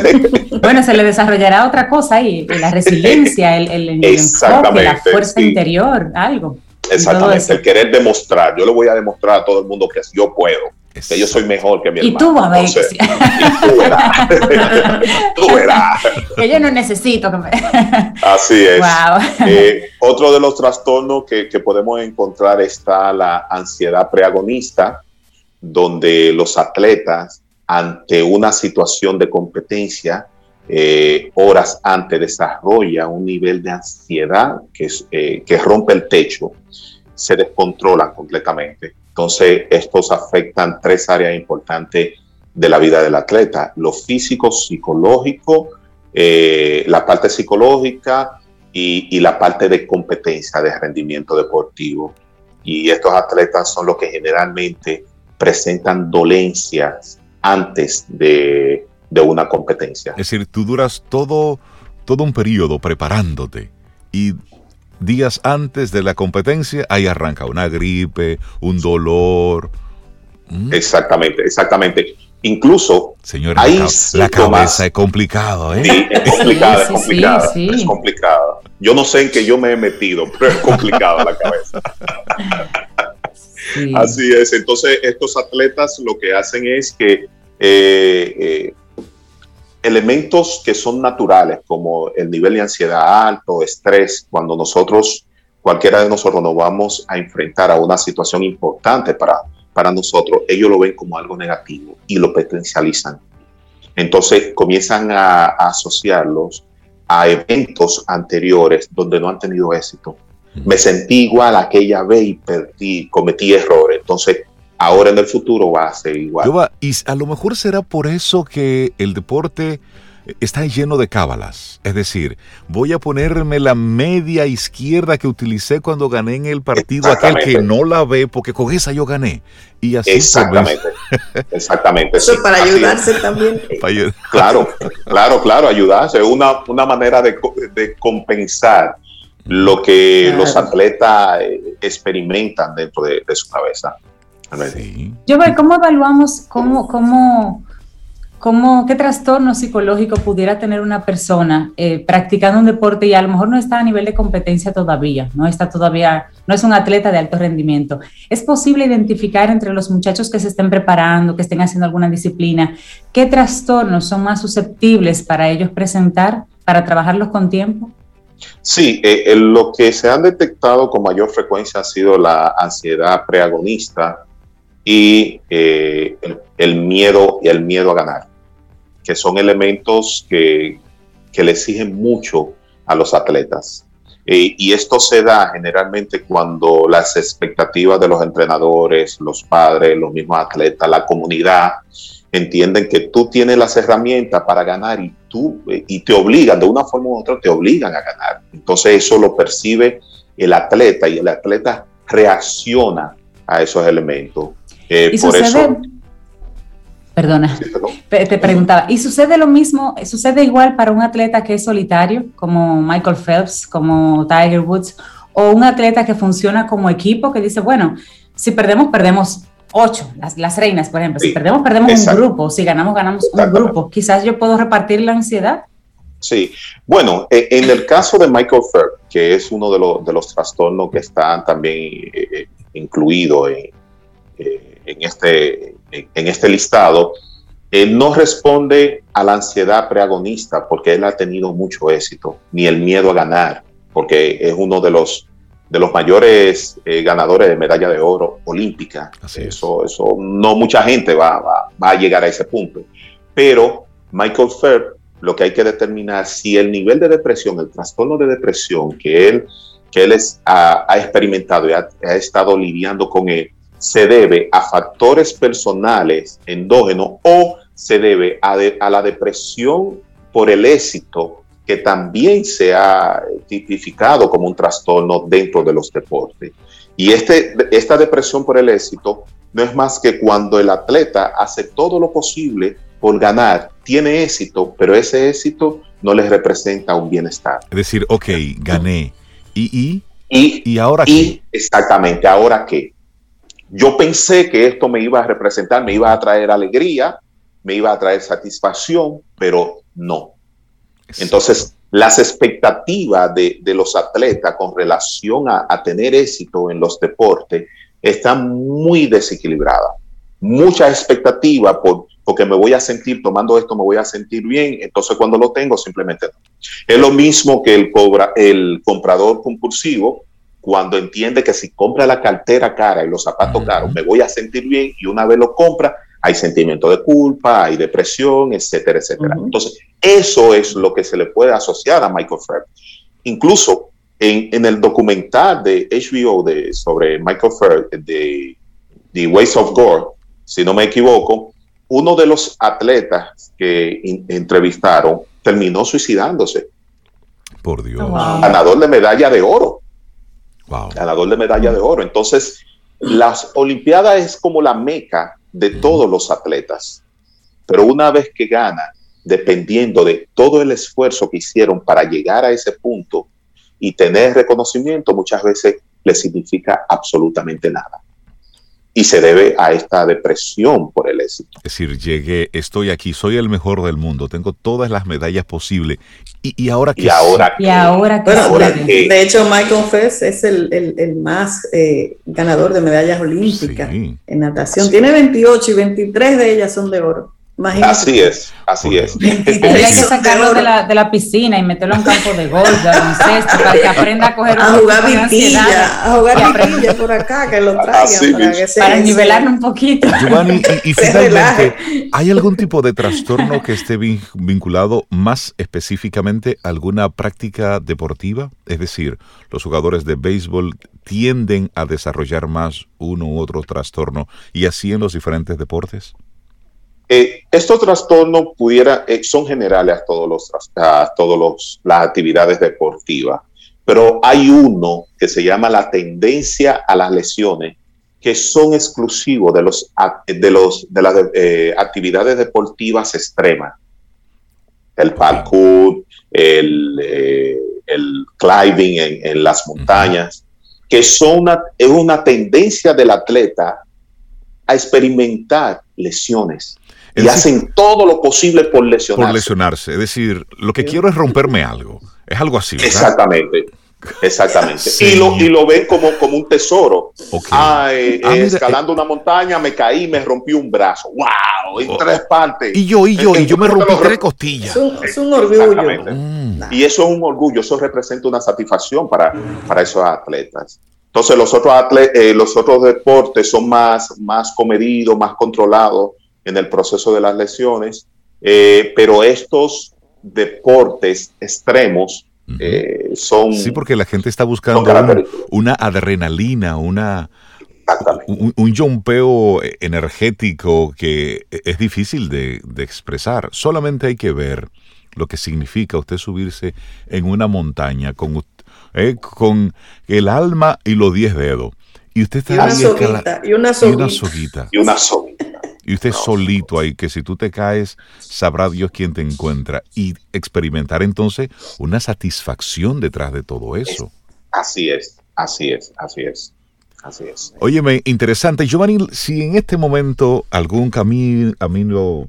bueno, se le desarrollará otra cosa ahí, la resiliencia, el, el, enfoque, la fuerza interior, algo. Exactamente, el querer demostrar. Yo le voy a demostrar a todo el mundo que yo puedo, que yo soy mejor que mi hermano. Y tú, a ver. tú verás. tú verás. que yo no necesito que me... Así es. Eh, otro de los trastornos que, que podemos encontrar está la ansiedad preagonista, donde los atletas ante una situación de competencia, eh, horas antes desarrolla un nivel de ansiedad que, eh, que rompe el techo, se descontrolan completamente. Entonces, estos afectan tres áreas importantes de la vida del atleta, lo físico, psicológico, eh, la parte psicológica y, la parte de competencia, de rendimiento deportivo. Y estos atletas son los que generalmente presentan dolencias antes de, una competencia. Es decir, tú duras todo, todo un periodo preparándote y días antes de la competencia ahí arranca una gripe, un dolor. Mm. Exactamente, exactamente. Incluso Señor, la, cabeza es complicado, ¿eh? Sí, es complicada, es complicada, es complicada. Yo no sé en qué yo me he metido, pero es complicada la cabeza. Así es. Entonces, estos atletas lo que hacen es que eh, eh, elementos que son naturales, como el nivel de ansiedad alto, estrés, cuando nosotros, cualquiera de nosotros nos vamos a enfrentar a una situación importante para, para nosotros, ellos lo ven como algo negativo y lo potencializan. Entonces comienzan a, a asociarlos a eventos anteriores donde no han tenido éxito. Me sentí igual aquella vez y perdí, cometí errores. Entonces ahora en el futuro va a ser igual. y a lo mejor será por eso que el deporte está lleno de cábalas. Es decir, voy a ponerme la media izquierda que utilicé cuando gané en el partido aquel que no la ve, porque con esa yo gané. Y así Exactamente. Exactamente. Eso para ayudarse también. Claro, claro, claro, ayudarse. Una, una manera de, de compensar lo que los atletas eh, experimentan dentro de su cabeza. Yo veo cómo evaluamos cómo, cómo, cómo, qué trastorno psicológico pudiera tener una persona eh, practicando un deporte y a lo mejor no está a nivel de competencia todavía, no está todavía, no es un atleta de alto rendimiento. ¿Es posible identificar entre los muchachos que se estén preparando, que estén haciendo alguna disciplina, qué trastornos son más susceptibles para ellos presentar, para trabajarlos con tiempo? Sí, eh, lo que se han detectado con mayor frecuencia ha sido la ansiedad preagonista, y eh, el, miedo y el miedo a ganar, que son elementos que, le exigen mucho a los atletas. Eh, y esto se da generalmente cuando las expectativas de los entrenadores, los padres, los mismos atletas, la comunidad, entienden que tú tienes las herramientas para ganar y tú eh, y te obligan de una forma u otra te obligan a ganar. Entonces eso lo percibe el atleta y el atleta reacciona a esos elementos. Eh, ¿Y sucede, Perdona, te, preguntaba, ¿y sucede lo mismo, sucede igual para un atleta que es solitario, como Michael Phelps, como Tiger Woods, o un atleta que funciona como equipo, que dice, bueno, si perdemos, perdemos ocho, las, reinas, por ejemplo, si perdemos, perdemos un grupo, si ganamos, ganamos un grupo, quizás yo puedo repartir la ansiedad. Sí, bueno, e, en el caso de Michael Phelps, que es uno de, los, de los trastornos que están también eh, eh, incluidos en en este, en este listado, él no responde a la ansiedad preagonista porque él ha tenido mucho éxito, ni el miedo a ganar, porque es uno de los, de los mayores eh, ganadores de medalla de oro olímpica. eso, eso no mucha gente va, va, a llegar a ese punto. Pero Michael Phelps, lo que hay que determinar si el nivel de depresión, el trastorno de depresión que él, que él es, ha, experimentado y ha, ha estado lidiando con él, se debe a factores personales endógenos o se debe a, la depresión por el éxito que también se ha tipificado como un trastorno dentro de los deportes. Y este, esta depresión por el éxito no es más que cuando el atleta hace todo lo posible por ganar, tiene éxito, pero ese éxito no les representa un bienestar. Es decir, ok, gané. ¿Y, y, y, ahora qué? Exactamente, ¿ahora qué? Yo pensé que esto me iba a representar, me iba a traer alegría, me iba a traer satisfacción, pero no. Entonces, las expectativas de, los atletas con relación a, tener éxito en los deportes están muy desequilibradas. Mucha expectativa por, porque me voy a sentir, tomando esto me voy a sentir bien, entonces cuando lo tengo simplemente no. Es lo mismo que el, cobra, el comprador compulsivo cuando entiende que si compra la cartera cara y los zapatos caros, me voy a sentir bien y una vez lo compra, hay sentimiento de culpa, hay depresión, etcétera, etcétera. Entonces, eso es lo que se le puede asociar a Michael Phelps. Incluso en, el documental de HBO de, sobre Michael Phelps, de The Ways of Gore, si no me equivoco, uno de los atletas que entrevistaron terminó suicidándose. Por Dios. Ganador de medalla de oro. Ganador de medalla de oro. Entonces, las Olimpiadas es como la meca de todos los atletas. Pero una vez que gana, dependiendo de todo el esfuerzo que hicieron para llegar a ese punto y tener reconocimiento, muchas veces le significa absolutamente nada y se debe a esta depresión por el éxito. Es decir, llegué, estoy aquí, soy el mejor del mundo, tengo todas las medallas posibles. ¿Y, ahora qué? ¿Y ahora ¿Y ahora, De hecho, Michael Phelps es el, más eh, ganador de medallas olímpicas en natación. Tiene 28 y 23 de ellas son de oro. Así es, así es. hay que sacarlo de la, de la, piscina y meterlo en un campo de golf, de baloncesto, para que aprenda a coger a jugar vitilla, a jugar vitilla por acá, que lo traigan para, nivelarlo un poquito. Giovanni, y, finalmente, ¿hay algún tipo de trastorno que esté vinculado más específicamente a alguna práctica deportiva? Es decir, los jugadores de béisbol tienden a desarrollar más uno u otro trastorno y así en los diferentes deportes. Eh, estos trastornos pudiera, eh, son generales a todos los, a todos los, las actividades deportivas, pero hay uno que se llama la tendencia a las lesiones que son exclusivos de los de los de las eh, actividades deportivas extremas, el parkour, el, el climbing en, en, las montañas, que son una, es una tendencia del atleta a experimentar lesiones y hacen todo lo posible por lesionarse. Por lesionarse. Es decir, lo que quiero es romperme algo. Es algo así. Exactamente. Exactamente. Y, lo, y lo ven como, como un tesoro. Ah, eh, ah, escalando una montaña, me caí, me rompí un brazo. ¡Wow! En oh. tres partes. Y yo, y yo, y yo me rompí tres costillas. Es un, orgullo. Mm. Y eso es un orgullo, eso representa una satisfacción para, para esos atletas. Entonces, los otros, atletas, eh, los otros deportes son más, más comedidos, más controlados en el proceso de las lesiones, eh, pero estos deportes extremos eh, son... Sí, porque la gente está buscando una adrenalina, una... Un, un jumpeo energético que es difícil de, expresar. Solamente hay que ver lo que significa usted subirse en una montaña con, eh, con el alma y los diez dedos. Y usted está y una, soguita, y una soguita. Y una soguita. Y usted solito ahí, que si tú te caes, sabrá Dios quién te encuentra. Y experimentar entonces una satisfacción detrás de todo eso. Así es, así es, así es. Así es. Óyeme, interesante. Giovanni, si en este momento algún camino, camino,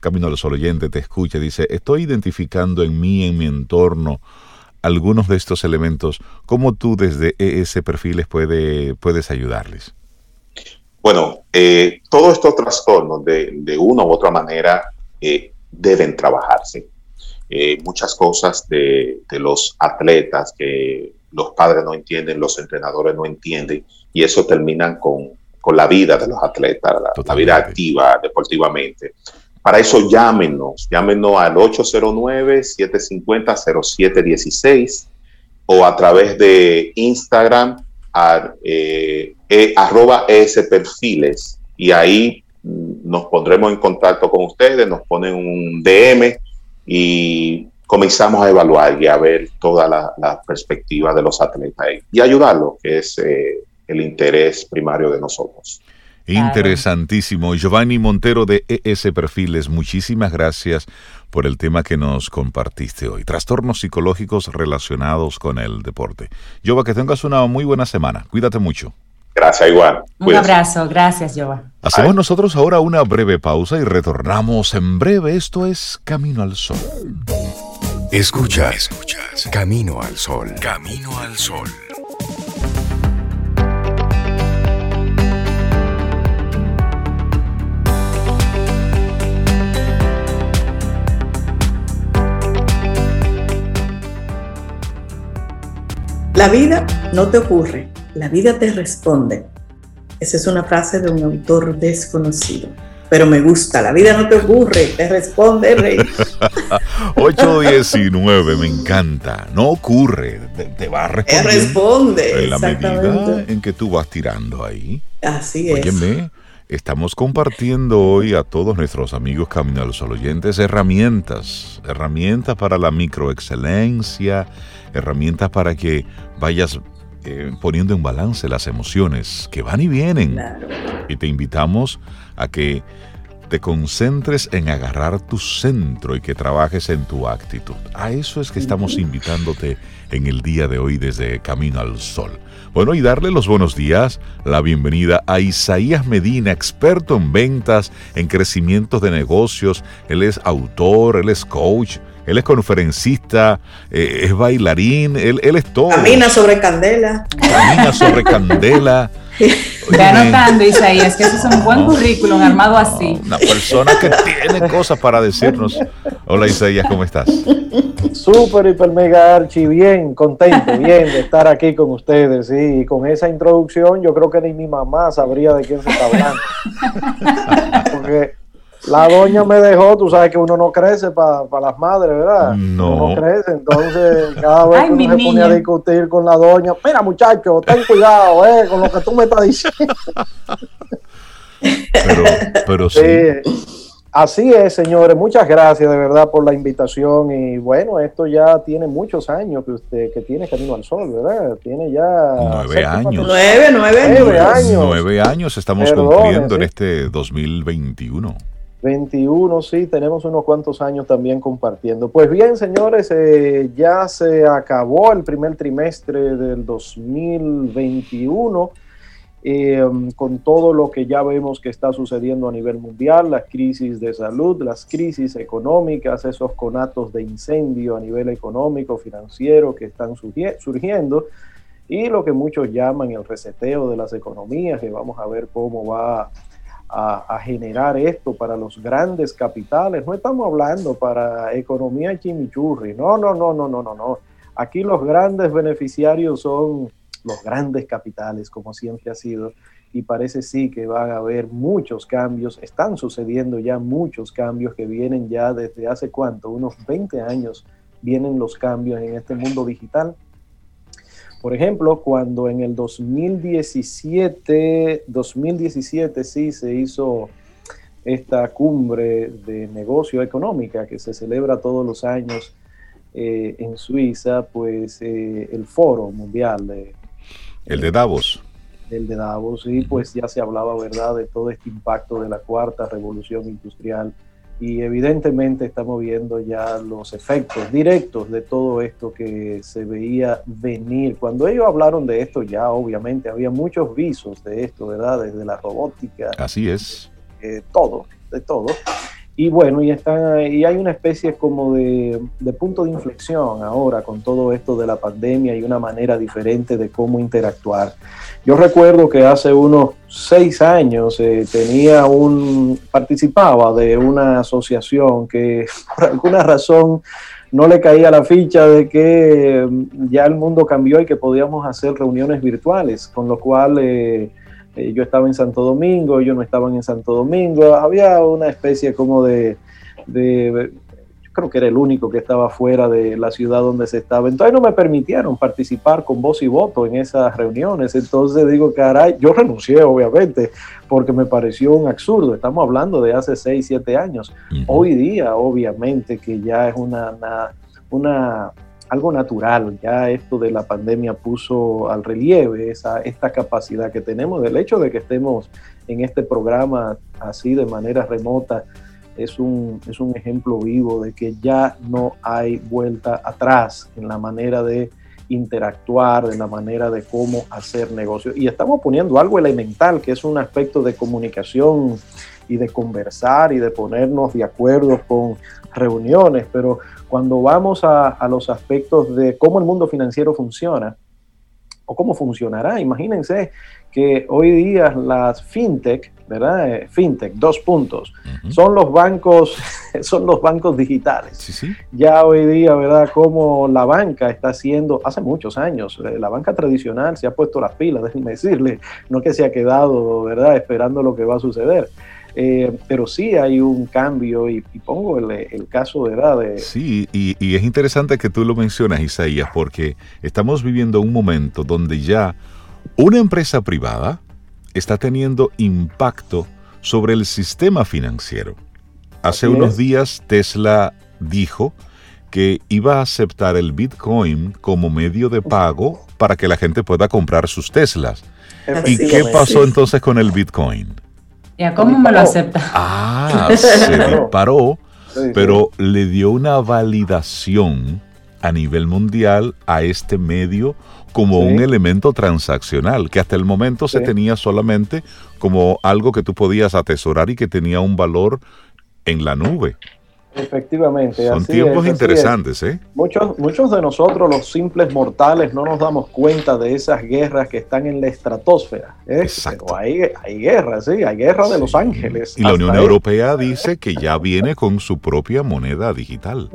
camino a los oyentes te escucha, dice, estoy identificando en mí, en mi entorno, algunos de estos elementos, ¿cómo tú desde ES Perfiles puede, puedes ayudarles? Bueno, eh, todos estos trastornos de, una u otra manera eh, deben trabajarse. Eh, muchas cosas de, los atletas que los padres no entienden, los entrenadores no entienden, y eso termina con, la vida de los atletas, la, vida activa deportivamente. Para eso llámenos, llámenos al 809-750-0716 o a través de Instagram a, eh, eh, arroba ese perfiles y ahí mm, nos pondremos en contacto con ustedes, nos ponen un DM y comenzamos a evaluar y a ver toda la, perspectiva de los atletas y ayudarlos, que es eh, el interés primario de nosotros. Interesantísimo. Giovanni Montero de ES Perfiles, muchísimas gracias por el tema que nos compartiste hoy. Trastornos psicológicos relacionados con el deporte. Giova, que tengas una muy buena semana. Cuídate mucho. Gracias, igual. Un abrazo. Gracias, Giova. Hacemos nosotros ahora una breve pausa y retornamos en breve. Esto es Camino al Sol. Escucha, escuchas. Camino al Sol. Camino al Sol. La vida no te ocurre, la vida te responde. Esa es una frase de un autor desconocido. Pero me gusta, la vida no te ocurre, te responde, rey. 819, me encanta. No ocurre, te, va a responder. Te responde. En la medida en que tú vas tirando ahí. Así es. Óyeme, estamos compartiendo hoy a todos nuestros amigos Camino al Sol oyentes herramientas, herramientas para la microexcelencia, herramientas para que vayas eh, poniendo en balance las emociones que van y vienen. Y te invitamos a que te concentres en agarrar tu centro y que trabajes en tu actitud. A eso es que estamos invitándote en el día de hoy desde Camino al Sol. Bueno, y darle los buenos días, la bienvenida a Isaías Medina, experto en ventas, en crecimiento de negocios. Él es autor, él es coach, él es conferencista, eh, es bailarín, él, él es todo. Camina sobre candela. Camina sobre candela. Ve anotando, Isaías, que ese es un buen currículum armado así. Una persona que tiene cosas para decirnos. Hola, Isaías, ¿cómo estás? Súper, hiper, mega, archi, bien, contento, bien de estar aquí con ustedes. Sí, y con esa introducción, yo creo que ni mi mamá sabría de quién se está hablando. Porque la doña me dejó, tú sabes que uno no crece para las madres, ¿verdad? No. Uno no crece, entonces cada vez que uno se pone a discutir con la doña, mira muchacho, ten cuidado, eh, con lo que tú me estás diciendo. Pero, pero sí. Así es, señores. Muchas gracias de verdad por la invitación. Y bueno, esto ya tiene muchos años que usted que tiene Camino al Sol, ¿verdad? Tiene ya nueve años. Nueve, nueve, años. Nueve años estamos cumpliendo en este 2021. 21, sí, tenemos unos cuantos años también compartiendo. Pues bien, señores, eh, ya se acabó el primer trimestre del 2021 eh, con todo lo que ya vemos que está sucediendo a nivel mundial, las crisis de salud, las crisis económicas, esos conatos de incendio a nivel económico, financiero que están surgiendo y lo que muchos llaman el reseteo de las economías, que vamos a ver cómo va a, generar esto para los grandes capitales. No estamos hablando para economía chimichurri. No, no, no, no, no, no, no. Aquí los grandes beneficiarios son los grandes capitales, como siempre ha sido. Y parece sí que van a haber muchos cambios. Están sucediendo ya muchos cambios que vienen ya desde hace cuánto, unos 20 años vienen los cambios en este mundo digital por ejemplo, cuando en el 2017, 2017 sí se hizo esta cumbre de negocio económica que se celebra todos los años eh, en Suiza, pues eh, el foro mundial de... El de Davos. El de Davos, y pues ya se hablaba, ¿verdad?, de todo este impacto de la cuarta revolución industrial y evidentemente estamos viendo ya los efectos directos de todo esto que se veía venir. Cuando ellos hablaron de esto ya obviamente había muchos visos de esto, ¿verdad? Desde la robótica. Así es. Eh, todo, de todo. Y bueno, y, están, y hay una especie como de, de, punto de inflexión ahora con todo esto de la pandemia y una manera diferente de cómo interactuar. Yo recuerdo que hace unos seis años eh, tenía un, participaba de una asociación que por alguna razón no le caía la ficha de que mm, ya el mundo cambió y que podíamos hacer reuniones virtuales, con lo cual... Eh, eh, yo estaba en Santo Domingo, ellos no estaban en Santo Domingo, había una especie como de, yo creo que era el único que estaba fuera de la ciudad donde se estaba, entonces no me permitieron participar con voz y voto en esas reuniones, entonces digo, caray, yo renuncié obviamente, porque me pareció un absurdo, estamos hablando de hace 6, 7 años, hoy día obviamente que ya es una una, algo natural. Ya esto de la pandemia puso al relieve esa, esta capacidad que tenemos. Del hecho de que estemos en este programa así de manera remota, es un, es un ejemplo vivo de que ya no hay vuelta atrás en la manera de interactuar, de la manera de cómo hacer negocios. Y estamos poniendo algo elemental, que es un aspecto de comunicación y de conversar y de ponernos de acuerdo con reuniones, pero cuando vamos a, los aspectos de cómo el mundo financiero funciona o cómo funcionará, imagínense que hoy día las fintech, ¿verdad? Eh, fintech, dos puntos, son los bancos, son los bancos digitales. Ya hoy día, ¿verdad? Como la banca está haciendo, hace muchos años, eh, la banca tradicional se ha puesto las pilas, déjenme decirle, no que se ha quedado, ¿verdad? Esperando lo que va a suceder. Eh, pero sí hay un cambio y, pongo el, caso de edad. De... Sí, y, y, es interesante que tú lo mencionas, Isaías, porque estamos viviendo un momento donde ya una empresa privada está teniendo impacto sobre el sistema financiero. Hace unos días Tesla dijo que iba a aceptar el Bitcoin como medio de pago para que la gente pueda comprar sus Teslas. ¿Y qué pasó entonces con el Bitcoin? ¿Y cómo me lo acepta? Ah, se disparó, pero le dio una validación a nivel mundial a este medio como un elemento transaccional, que hasta el momento se tenía solamente como algo que tú podías atesorar y que tenía un valor en la nube. Efectivamente. Son tiempos interesantes, ¿eh? Muchos, muchos de nosotros, los simples mortales, no nos damos cuenta de esas guerras que están en la estratosfera. ¿eh? Exacto. hay, hay guerras, sí, hay guerra de Los Ángeles. Y la Unión Europea dice que ya viene con su propia moneda digital.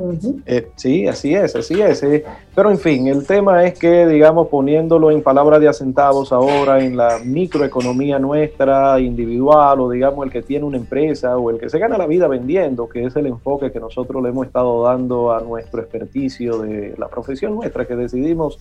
Eh, sí, así es, así es. ¿eh? Pero en fin, el tema es que, digamos, poniéndolo en palabras de asentados ahora en la microeconomía nuestra, individual, o digamos el que tiene una empresa, o el que se gana la vida vendiendo, que es el enfoque que nosotros le hemos estado dando a nuestro experticio de la profesión nuestra, que decidimos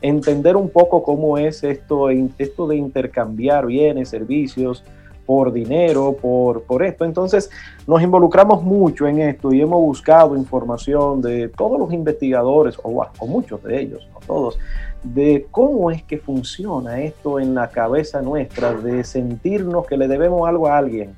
entender un poco cómo es esto, esto de intercambiar bienes, servicios por dinero, por, por esto. Entonces nos involucramos mucho en esto y hemos buscado información de todos los investigadores, o, o muchos de ellos, no todos, de cómo es que funciona esto en la cabeza nuestra, de sentirnos que le debemos algo a alguien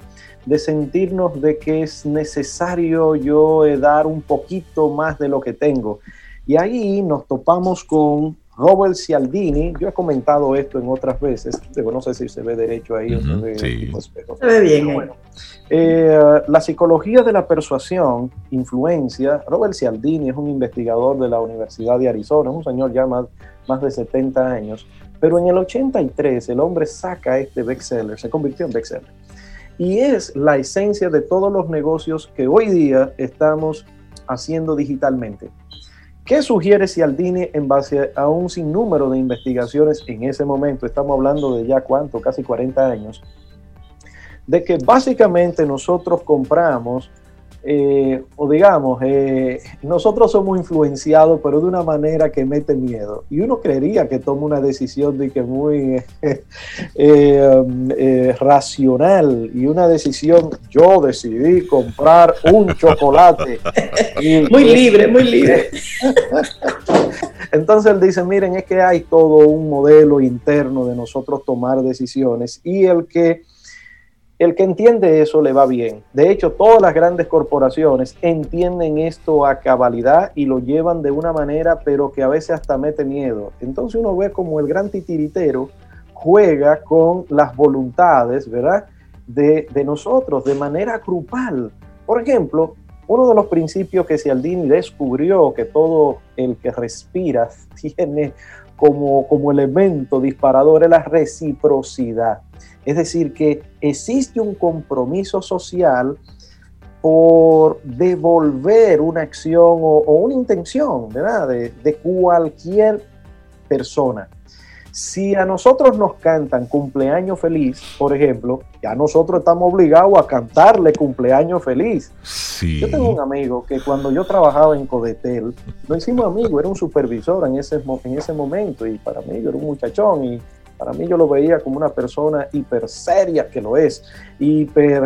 de sentirnos de que es necesario yo eh, dar un poquito más de lo que tengo. Y ahí nos topamos con Robert Cialdini. Yo he comentado esto en otras veces. no sé si se ve derecho ahí. se, ve, se ve bien. Eh, la psicología de la persuasión, influencia. Robert Cialdini es un investigador de la Universidad de Arizona, es un señor ya más, más de 70 años. Pero en el 83 el hombre saca este bestseller, se convirtió en bestseller y es la esencia de todos los negocios que hoy día estamos haciendo digitalmente. ¿Qué sugiere Cialdini en base a un sinnúmero de investigaciones en ese momento? Estamos hablando de ya cuánto, casi 40 años. De que básicamente nosotros compramos eh, o digamos, eh, nosotros somos influenciados, pero de una manera que mete miedo. Y uno creería que toma una decisión de que muy eh, racional y una decisión, yo decidí comprar un chocolate. muy libre, muy libre. Entonces él dice, miren, es que hay todo un modelo interno de nosotros tomar decisiones y el que el que entiende eso le va bien. De hecho, todas las grandes corporaciones entienden esto a cabalidad y lo llevan de una manera, pero que a veces hasta mete miedo. Entonces uno ve como el gran titiritero juega con las voluntades, ¿verdad? De, nosotros de manera grupal. Por ejemplo, uno de los principios que Cialdini descubrió que todo el que respira tiene como, como elemento disparador es la reciprocidad. Es decir, que existe un compromiso social por devolver una acción o, una intención. De, cualquier persona. Si a nosotros nos cantan cumpleaños feliz, por ejemplo, ya nosotros estamos obligados a cantarle cumpleaños feliz. Yo tengo un amigo que cuando yo trabajaba en Codetel, no hicimos amigo, era un supervisor en ese, en ese momento y para mí yo era un muchachón y para mí yo lo veía como una persona hiper seria, que lo es, hiper,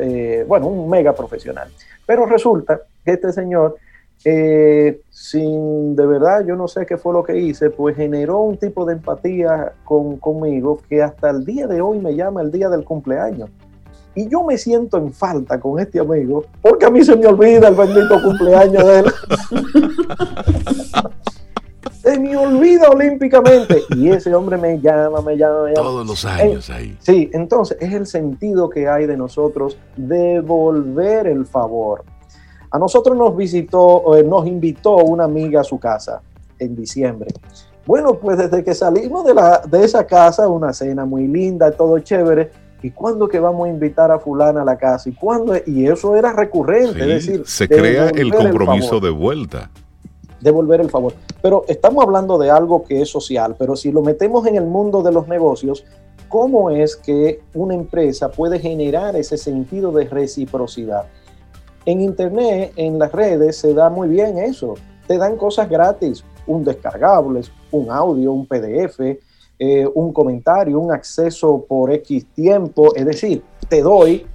eh, bueno, un mega profesional. Pero resulta que este señor eh, sin de verdad, yo no sé qué fue lo que hice, pues generó un tipo de empatía con, conmigo que hasta el día de hoy me llama el día del cumpleaños. Y yo me siento en falta con este amigo porque a mí se me olvida el bendito cumpleaños de él. se me olvida olímpicamente. Y ese hombre me llama, me llama, me llama. Todos los años ahí. Sí, entonces es el sentido que hay de nosotros devolver el favor. A nosotros nos visitó, eh, nos invitó una amiga a su casa en diciembre. Bueno, pues desde que salimos de, la, de esa casa, una cena muy linda, todo chévere. ¿Y cuándo que vamos a invitar a fulana a la casa? ¿Y cuándo? Y eso era recurrente, es decir, se crea el compromiso el de vuelta. Devolver el favor. Pero estamos hablando de algo que es social, pero si lo metemos en el mundo de los negocios, ¿cómo es que una empresa puede generar ese sentido de reciprocidad? En Internet, en las redes, se da muy bien eso. Te dan cosas gratis, un descargable, un audio, un PDF, eh, un comentario, un acceso por X tiempo. Es decir, te doy,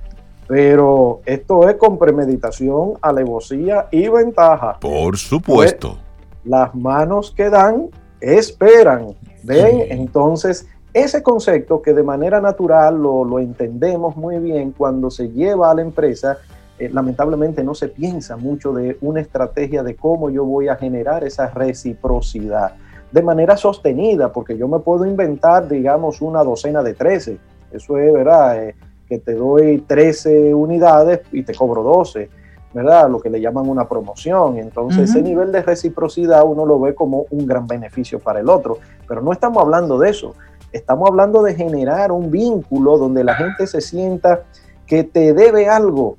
pero esto es con premeditación, alevosía y ventaja. Por supuesto. Pues, las manos que dan esperan. ¿Ven? Entonces, ese concepto que de manera natural lo, lo entendemos muy bien cuando se lleva a la empresa, eh, lamentablemente no se piensa mucho de una estrategia de cómo yo voy a generar esa reciprocidad de manera sostenida, porque yo me puedo inventar, digamos, una docena de 13. Eso es, ¿verdad? Eh, que te doy 13 unidades y te cobro 12, ¿verdad? Lo que le llaman una promoción. Entonces, ese nivel de reciprocidad uno lo ve como un gran beneficio para el otro. Pero no estamos hablando de eso. Estamos hablando de generar un vínculo donde la gente se sienta que te debe algo,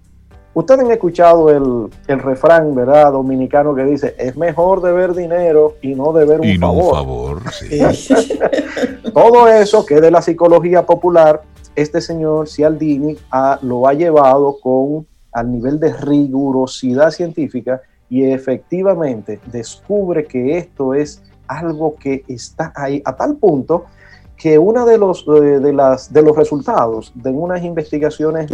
Ustedes han escuchado el, refrán, ¿verdad? Dominicano que dice, es mejor deber dinero y no deber un y favor. No un favor, sí. Todo eso que de la psicología popular, este señor Cialdini lo ha llevado con al nivel de rigurosidad científica y efectivamente descubre que esto es algo que está ahí a tal punto que uno de los, de, las, de los resultados de unas investigaciones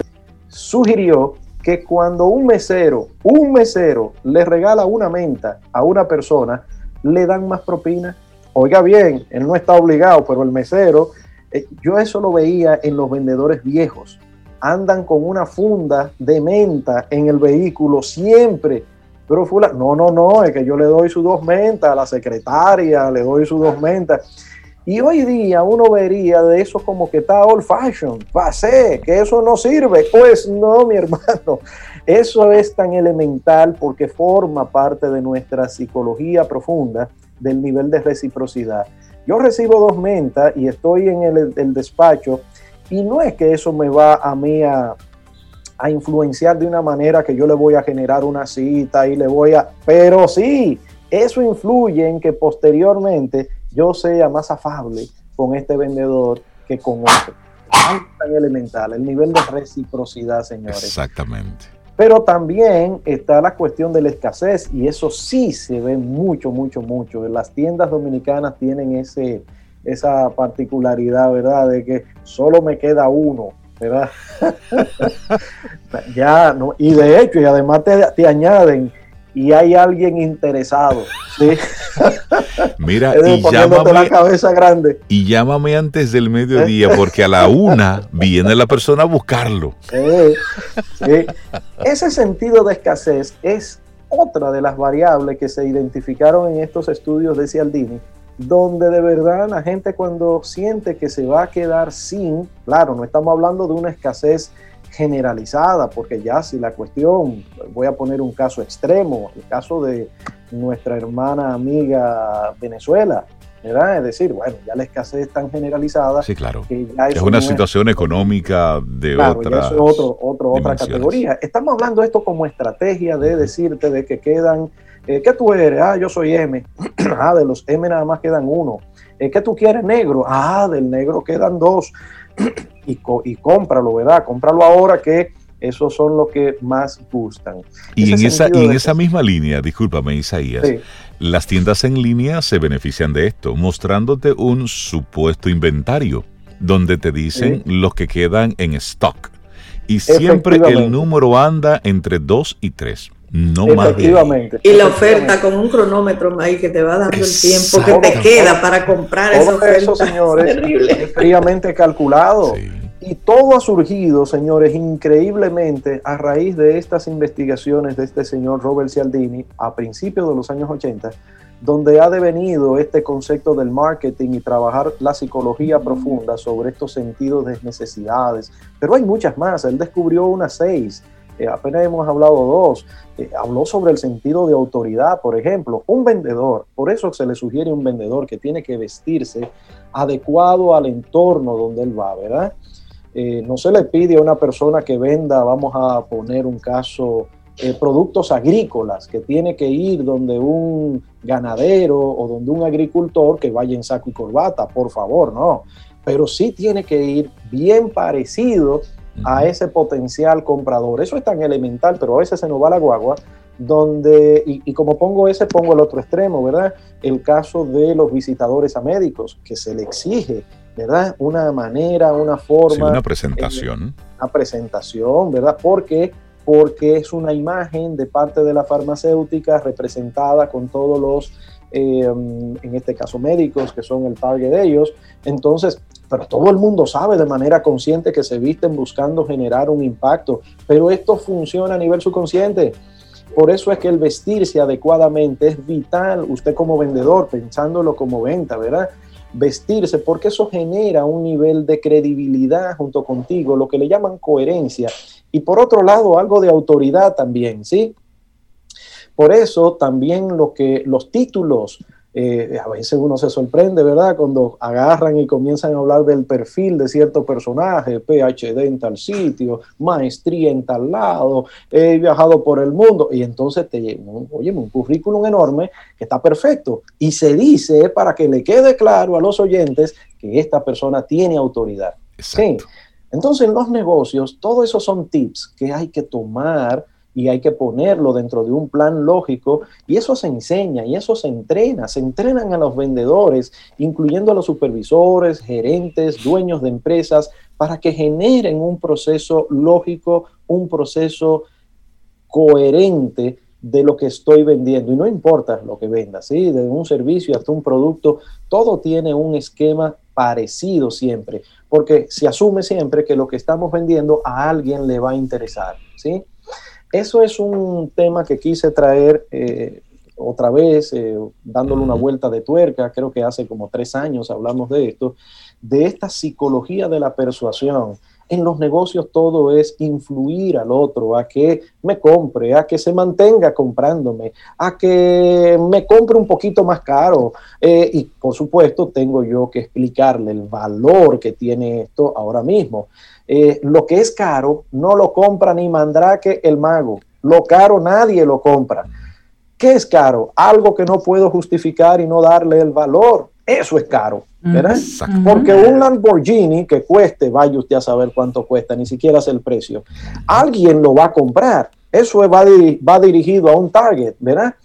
sugirió que cuando un mesero, un mesero le regala una menta a una persona, le dan más propina. Oiga bien, él no está obligado, pero el mesero, eh, yo eso lo veía en los vendedores viejos. Andan con una funda de menta en el vehículo siempre. Pero fula, no, no, no, es que yo le doy sus dos mentas a la secretaria, le doy sus dos mentas. Y hoy día uno vería de eso como que está old fashion, pasé, que eso no sirve. Pues no, mi hermano, eso es tan elemental porque forma parte de nuestra psicología profunda del nivel de reciprocidad. Yo recibo dos mentas y estoy en el, despacho y no es que eso me va a mí a, a influenciar de una manera que yo le voy a generar una cita y le voy a... Pero sí, eso influye en que posteriormente yo sea más afable con este vendedor que con otro. Es tan elemental, el nivel de reciprocidad, señores. Exactamente. Pero también está la cuestión de la escasez y eso sí se ve mucho, mucho, mucho. Las tiendas dominicanas tienen ese, esa particularidad, ¿verdad? De que solo me queda uno, ¿verdad? ya, ¿no? Y de hecho, y además te, te añaden, y hay alguien interesado. ¿sí? Mira, y llámame, la cabeza grande. y llámame antes del mediodía, porque a la una viene la persona a buscarlo. Ese sentido de escasez es otra de las variables que se identificaron en estos estudios de Cialdini, donde de verdad la gente cuando siente que se va a quedar sin, claro, no estamos hablando de una escasez generalizada, porque ya si la cuestión, voy a poner un caso extremo, el caso de nuestra hermana amiga Venezuela, ¿verdad? Es decir, bueno, ya la escasez es tan generalizada. Sí, claro. Que es una situación económica de otra. es otro, otra categoría. Estamos hablando de esto como estrategia de decirte de que quedan, eh, ¿qué tú eres? Ah, yo soy M. ah, de los M nada más quedan uno. Eh, ¿Qué tú quieres negro? Ah, del negro quedan dos. Y, y cómpralo, ¿verdad? Cómpralo ahora que esos son los que más gustan. Y en esa, y en esa misma línea, discúlpame Isaías, las tiendas en línea se benefician de esto, mostrándote un supuesto inventario donde te dicen los que quedan en stock. Y siempre el número anda entre 2 y 3. No Efectivamente. y la oferta con un cronómetro ahí que te va dando el tiempo que te queda para comprar Todo eso, señores, es fríamente calculado. Y todo ha surgido, señores, increíblemente a raíz de estas investigaciones de este señor Robert Cialdini a principios de los años 80, donde ha devenido este concepto del marketing y trabajar la psicología profunda sobre estos sentidos de necesidades. Pero hay muchas más, él descubrió unas seis eh, apenas hemos hablado dos, eh, habló sobre el sentido de autoridad, por ejemplo, un vendedor, por eso se le sugiere un vendedor que tiene que vestirse adecuado al entorno donde él va, ¿verdad? Eh, no se le pide a una persona que venda, vamos a poner un caso, productos agrícolas, que tiene que ir donde un ganadero o donde un agricultor que vaya en saco y corbata, por favor, no. Pero sí tiene que ir bien parecido a ese potencial comprador. Eso es tan elemental, pero a veces se nos va la guagua, donde, y, como pongo ese, pongo el otro extremo, ¿verdad? El caso de los visitadores a médicos, que se le exige, ¿verdad? Una manera, una forma. una presentación. una presentación, ¿verdad? Porque porque es una imagen de parte de la farmacéutica representada con todos los, eh, en este caso médicos, que son el target de ellos. Entonces, pero todo el mundo sabe de manera consciente que se visten buscando generar un impacto, pero esto funciona a nivel subconsciente. Por eso es que el vestirse adecuadamente es vital, usted como vendedor, pensándolo como venta, ¿verdad? Vestirse, porque eso genera un nivel de credibilidad junto contigo, lo que le llaman coherencia. Y por otro lado, algo de autoridad también, ¿sí? Por eso también lo que los títulos, eh, a veces uno se sorprende, ¿verdad? Cuando agarran y comienzan a hablar del perfil de cierto personaje, PhD en tal sitio, maestría en tal lado, he viajado por el mundo, y entonces te oye, un currículum enorme que está perfecto, y se dice para que le quede claro a los oyentes que esta persona tiene autoridad. Sí. Entonces, en los negocios, todo eso son tips que hay que tomar y hay que ponerlo dentro de un plan lógico y eso se enseña y eso se entrena, se entrenan a los vendedores, incluyendo a los supervisores, gerentes, dueños de empresas, para que generen un proceso lógico, un proceso coherente de lo que estoy vendiendo. Y no importa lo que venda, ¿sí? de un servicio hasta un producto, todo tiene un esquema parecido siempre, porque se asume siempre que lo que estamos vendiendo a alguien le va a interesar. ¿sí? Eso es un tema que quise traer eh, otra vez, eh, dándole una vuelta de tuerca, creo que hace como tres años hablamos de esto, de esta psicología de la persuasión. En los negocios todo es influir al otro, a que me compre, a que se mantenga comprándome, a que me compre un poquito más caro. Eh, y por supuesto tengo yo que explicarle el valor que tiene esto ahora mismo. Eh, lo que es caro no lo compra ni Mandrake el mago. Lo caro nadie lo compra. ¿Qué es caro? Algo que no puedo justificar y no darle el valor. Eso es caro, ¿verdad? Porque un Lamborghini que cueste, vaya usted a saber cuánto cuesta, ni siquiera es el precio. Alguien lo va a comprar. Eso va, va dirigido a un target, ¿verdad?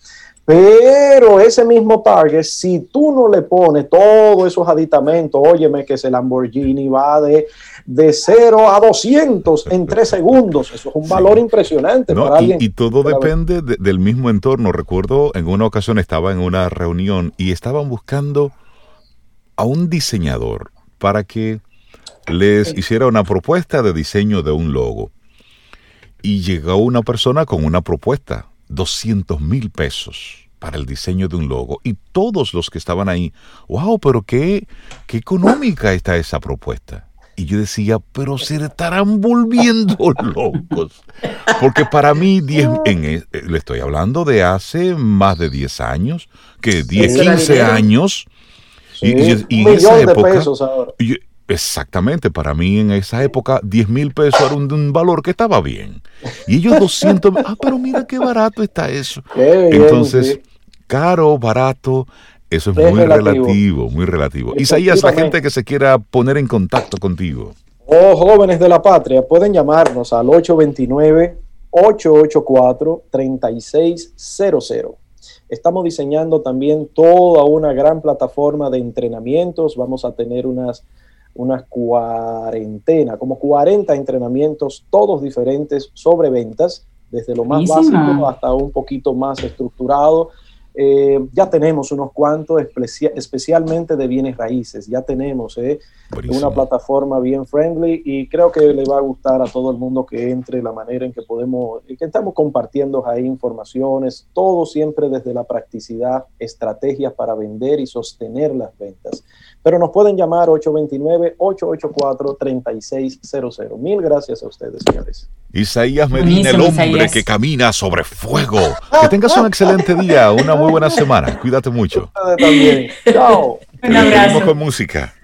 Pero ese mismo target, si tú no le pones todos esos aditamentos, óyeme que ese Lamborghini va de, de 0 a 200 en 3 segundos, eso es un valor impresionante para y, Y todo depende del mismo entorno. Recuerdo en una ocasión estaba en una reunión y estaban buscando a un diseñador para que les hiciera una propuesta de diseño de un logo. Y llegó una persona con una propuesta 200 mil pesos para el diseño de un logo. Y todos los que estaban ahí, wow, pero qué, qué económica está esa propuesta. Y yo decía, pero se estarán volviendo locos. Porque para mí, en, e, eh, le estoy hablando de hace más de 10 años, que 10, 15 años. Y, en esa época, Exactamente, para mí en esa época 10 mil pesos era un, valor que estaba bien. Y ellos 200, ah, pero mira qué barato está eso. Entonces, caro, barato, eso es, muy relativo. muy relativo. Isaías, la gente que se quiera poner en contacto contigo. Oh, jóvenes de la patria, pueden llamarnos al 829-884-3600. Estamos diseñando también toda una gran plataforma de entrenamientos. Vamos a tener unas unas cuarentena, como 40 entrenamientos, todos diferentes sobre ventas, desde lo más básico hasta un poquito más estructurado. Eh, ya tenemos unos cuantos, especialmente de bienes raíces. Ya tenemos eh, una plataforma bien friendly y creo que le va a gustar a todo el mundo que entre la manera en que podemos, que estamos compartiendo ahí informaciones, todo siempre desde la practicidad, estrategias para vender y sostener las ventas. Pero nos pueden llamar 829-884-3600. Mil gracias a ustedes, señores. Isaías Medina, el hombre que camina sobre fuego. Que tengas un excelente día, una muy buena semana. Cuídate mucho. también. Chao. Un abrazo. con música.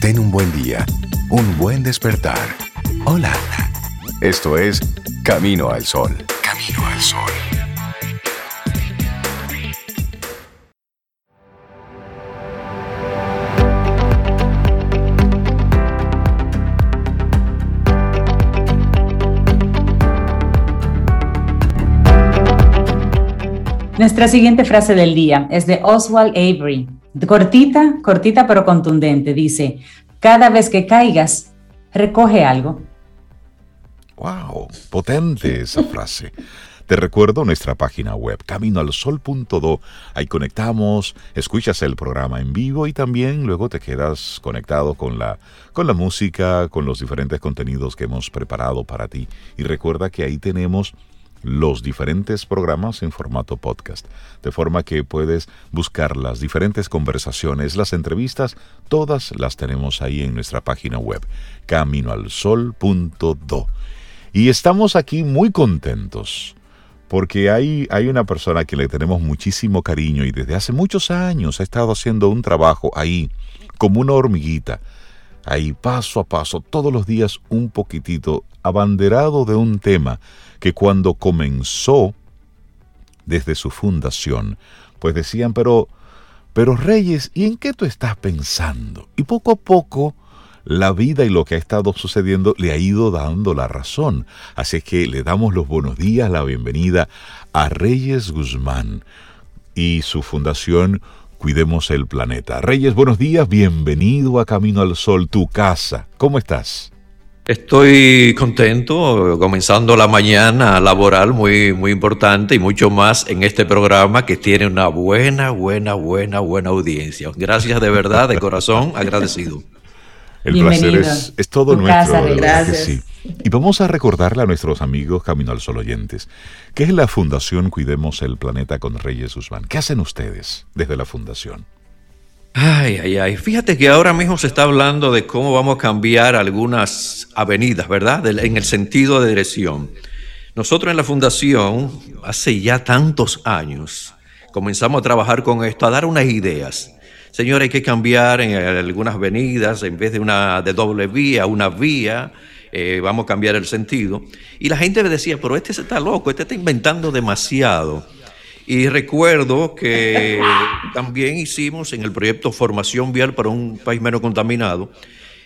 Ten un buen día, un buen despertar. Hola. Esto es Camino al Sol. Camino al Sol. Nuestra siguiente frase del día es de Oswald Avery. Cortita, cortita pero contundente. Dice, cada vez que caigas, recoge algo. ¡Wow! Potente esa frase. Te recuerdo nuestra página web, caminoalsol.do. Ahí conectamos, escuchas el programa en vivo y también luego te quedas conectado con la, con la música, con los diferentes contenidos que hemos preparado para ti. Y recuerda que ahí tenemos los diferentes programas en formato podcast, de forma que puedes buscar las diferentes conversaciones, las entrevistas, todas las tenemos ahí en nuestra página web, caminoalsol.do. Y estamos aquí muy contentos porque hay, hay una persona que le tenemos muchísimo cariño y desde hace muchos años ha estado haciendo un trabajo ahí, como una hormiguita, ahí paso a paso, todos los días un poquitito, abanderado de un tema que cuando comenzó, desde su fundación, pues decían, pero, pero Reyes, ¿y en qué tú estás pensando? Y poco a poco la vida y lo que ha estado sucediendo le ha ido dando la razón. Así es que le damos los buenos días, la bienvenida a Reyes Guzmán y su fundación Cuidemos el Planeta. Reyes, buenos días, bienvenido a Camino al Sol, tu casa. ¿Cómo estás? Estoy contento, comenzando la mañana laboral muy, muy importante y mucho más en este programa que tiene una buena, buena, buena, buena audiencia. Gracias de verdad, de corazón, agradecido. El placer es, todo nuestro. Gracias. Y vamos a recordarle a nuestros amigos Camino al Sol oyentes, ¿qué es la Fundación Cuidemos el Planeta con Reyes Guzmán? ¿Qué hacen ustedes desde la Fundación? Ay, ay, ay. Fíjate que ahora mismo se está hablando de cómo vamos a cambiar algunas avenidas, ¿verdad? En el sentido de dirección. Nosotros en la Fundación, hace ya tantos años, comenzamos a trabajar con esto, a dar unas ideas. Señor, hay que cambiar en algunas avenidas, en vez de una de doble vía, una vía, eh, vamos a cambiar el sentido. Y la gente me decía, pero este está loco, este está inventando demasiado. Y recuerdo que también hicimos en el proyecto Formación Vial para un país menos contaminado,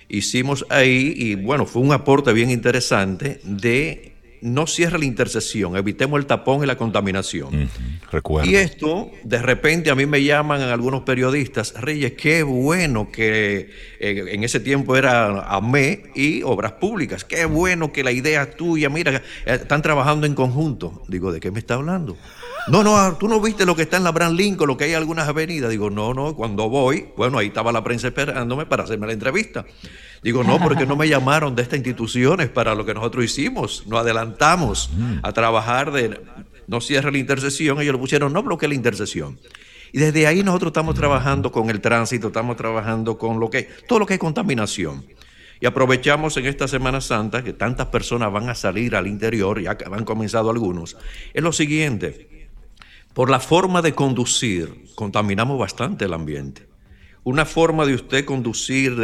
hicimos ahí, y bueno, fue un aporte bien interesante de no cierre la intersección, evitemos el tapón y la contaminación. recuerdo. Y esto, de repente a mí me llaman algunos periodistas, Reyes, qué bueno que eh, en ese tiempo era AME y Obras Públicas, qué bueno que la idea tuya, mira, están trabajando en conjunto. Digo, ¿de qué me está hablando? No, no, tú no viste lo que está en la Brand Lincoln, lo que hay en algunas avenidas. Digo, no, no, cuando voy, bueno, ahí estaba la prensa esperándome para hacerme la entrevista. Digo, no, porque no me llamaron de estas instituciones para lo que nosotros hicimos. Nos adelantamos a trabajar de no cierre la intersección. Ellos lo pusieron, no bloquee la intersección. Y desde ahí nosotros estamos trabajando con el tránsito, estamos trabajando con lo que, todo lo que es contaminación. Y aprovechamos en esta Semana Santa que tantas personas van a salir al interior, ya han comenzado algunos. Es lo siguiente, por la forma de conducir, contaminamos bastante el ambiente. Una forma de usted conducir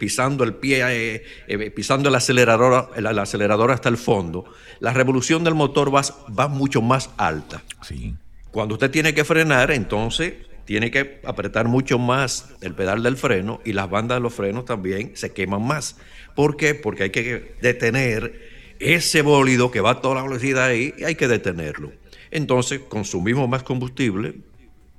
pisando el pie, eh, eh, pisando el acelerador, el, acelerador hasta el fondo, la revolución del motor va, va mucho más alta. Sí. Cuando usted tiene que frenar, entonces tiene que apretar mucho más el pedal del freno y las bandas de los frenos también se queman más. ¿Por qué? Porque hay que detener ese bólido que va a toda la velocidad ahí y hay que detenerlo entonces consumimos más combustible,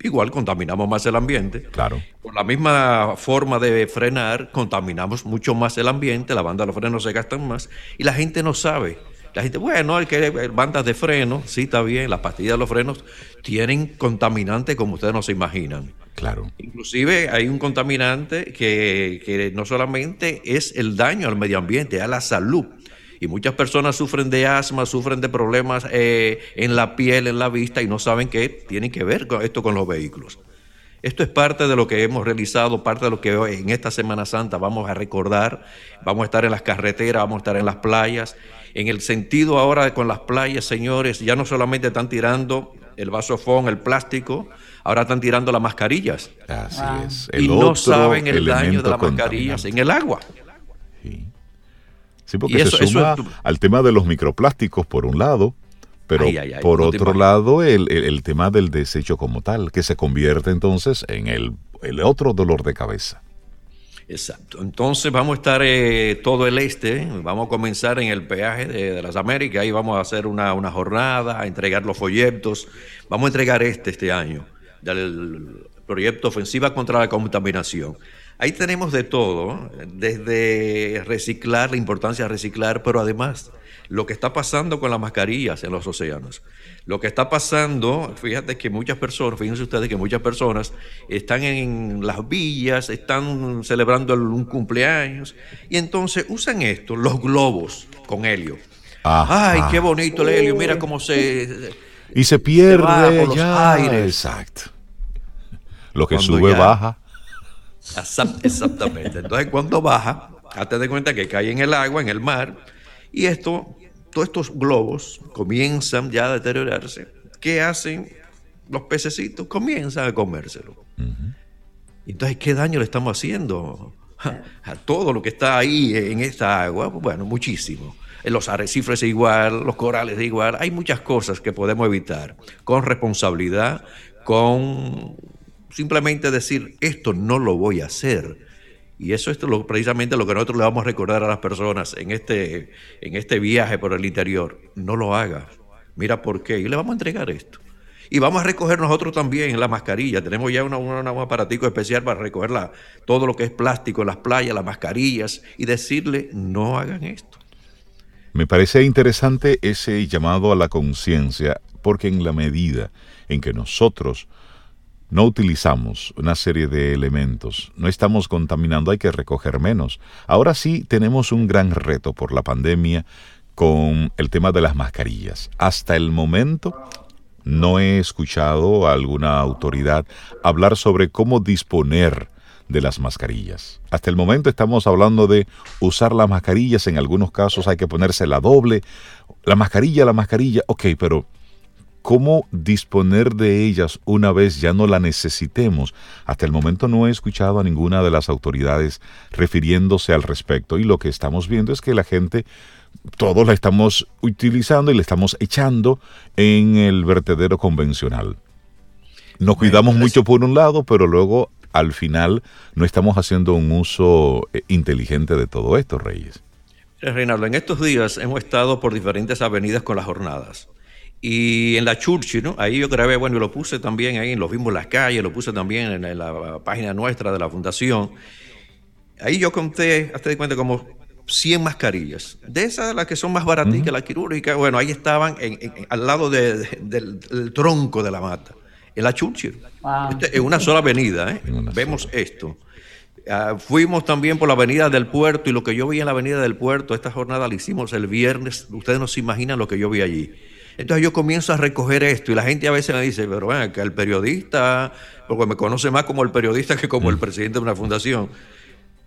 igual contaminamos más el ambiente. Claro. Por la misma forma de frenar, contaminamos mucho más el ambiente, la banda de los frenos se gastan más y la gente no sabe La gente, bueno, hay que bandas de freno, sí está bien, las pastillas de los frenos tienen contaminantes como ustedes no se imaginan. Claro. Inclusive hay un contaminante que, que no solamente es el daño al medio ambiente, a la salud. Y muchas personas sufren de asma, sufren de problemas eh, en la piel, en la vista, y no saben qué tiene que ver con esto con los vehículos. Esto es parte de lo que hemos realizado, parte de lo que hoy en esta Semana Santa vamos a recordar. Vamos a estar en las carreteras, vamos a estar en las playas. En el sentido ahora con las playas, señores, ya no solamente están tirando el vasofón, el plástico, ahora están tirando las mascarillas. Así es. y no saben el daño de las mascarillas en el agua. Sí, porque se suma al tema de los microplásticos por un lado, pero por otro lado el, tema del desecho como tal, que se convierte entonces en el, otro dolor de cabeza. Exacto. Entonces vamos a estar eh, todo el este, vamos a comenzar en el peaje de, las Américas, ahí vamos a hacer una, una, jornada, a entregar los folletos, vamos a entregar este este año, del proyecto Ofensiva contra la Contaminación. Ahí tenemos de todo, desde reciclar, la importancia de reciclar, pero además lo que está pasando con las mascarillas en los océanos. Lo que está pasando, fíjate que muchas personas, fíjense ustedes que muchas personas están en las villas, están celebrando un cumpleaños y entonces usan esto, los globos con helio. Ay, qué bonito el helio, mira cómo se... Y se pierde ya. Exacto. Lo que sube baja. Exactamente. Entonces, cuando baja, hazte de cuenta que cae en el agua, en el mar, y esto, todos estos globos comienzan ya a deteriorarse. ¿Qué hacen los pececitos? Comienzan a comérselo. Entonces, ¿qué daño le estamos haciendo a, todo lo que está ahí en esta agua? Bueno, muchísimo. Los arrecifes igual, los corales igual. Hay muchas cosas que podemos evitar con responsabilidad, con simplemente decir, esto no lo voy a hacer. Y eso es precisamente lo que nosotros le vamos a recordar a las personas en este, en este viaje por el interior. No lo hagas. Mira por qué. Y le vamos a entregar esto. Y vamos a recoger nosotros también la mascarilla. Tenemos ya un aparatico especial para recoger todo lo que es plástico en las playas, las mascarillas, y decirle, no hagan esto. Me parece interesante ese llamado a la conciencia, porque en la medida en que nosotros no utilizamos una serie de elementos, no estamos contaminando, hay que recoger menos. Ahora sí tenemos un gran reto por la pandemia con el tema de las mascarillas. Hasta el momento no he escuchado a alguna autoridad hablar sobre cómo disponer de las mascarillas. Hasta el momento estamos hablando de usar las mascarillas, en algunos casos hay que ponerse la doble, la mascarilla, la mascarilla, ok, pero cómo disponer de ellas una vez ya no la necesitemos. Hasta el momento no he escuchado a ninguna de las autoridades refiriéndose al respecto y lo que estamos viendo es que la gente, todos la estamos utilizando y la estamos echando en el vertedero convencional. Nos cuidamos mucho por un lado, pero luego al final no estamos haciendo un uso eh, inteligente de todo esto, Reyes. Reinaldo, en estos días hemos estado por diferentes avenidas con las jornadas. Y en la Churchill, ¿no? ahí yo grabé, bueno, y lo puse también ahí, lo vimos en las calles, lo puse también en la página nuestra de la fundación. Ahí yo conté, hasta de cuenta, como 100 mascarillas. De esas, las que son más baratas que la quirúrgica, bueno, ahí estaban al lado del, tronco de la mata, en la Churchill. Este, en una sola avenida, ¿eh? Vemos esto. Ah, fuimos también por la avenida del puerto y lo que yo vi en la avenida del puerto, esta jornada la hicimos el viernes, ustedes no se imaginan lo que yo vi allí. Entonces yo comienzo a recoger esto y la gente a veces me dice, pero bueno, que el periodista, porque me conoce más como el periodista que como el mm. presidente de una fundación.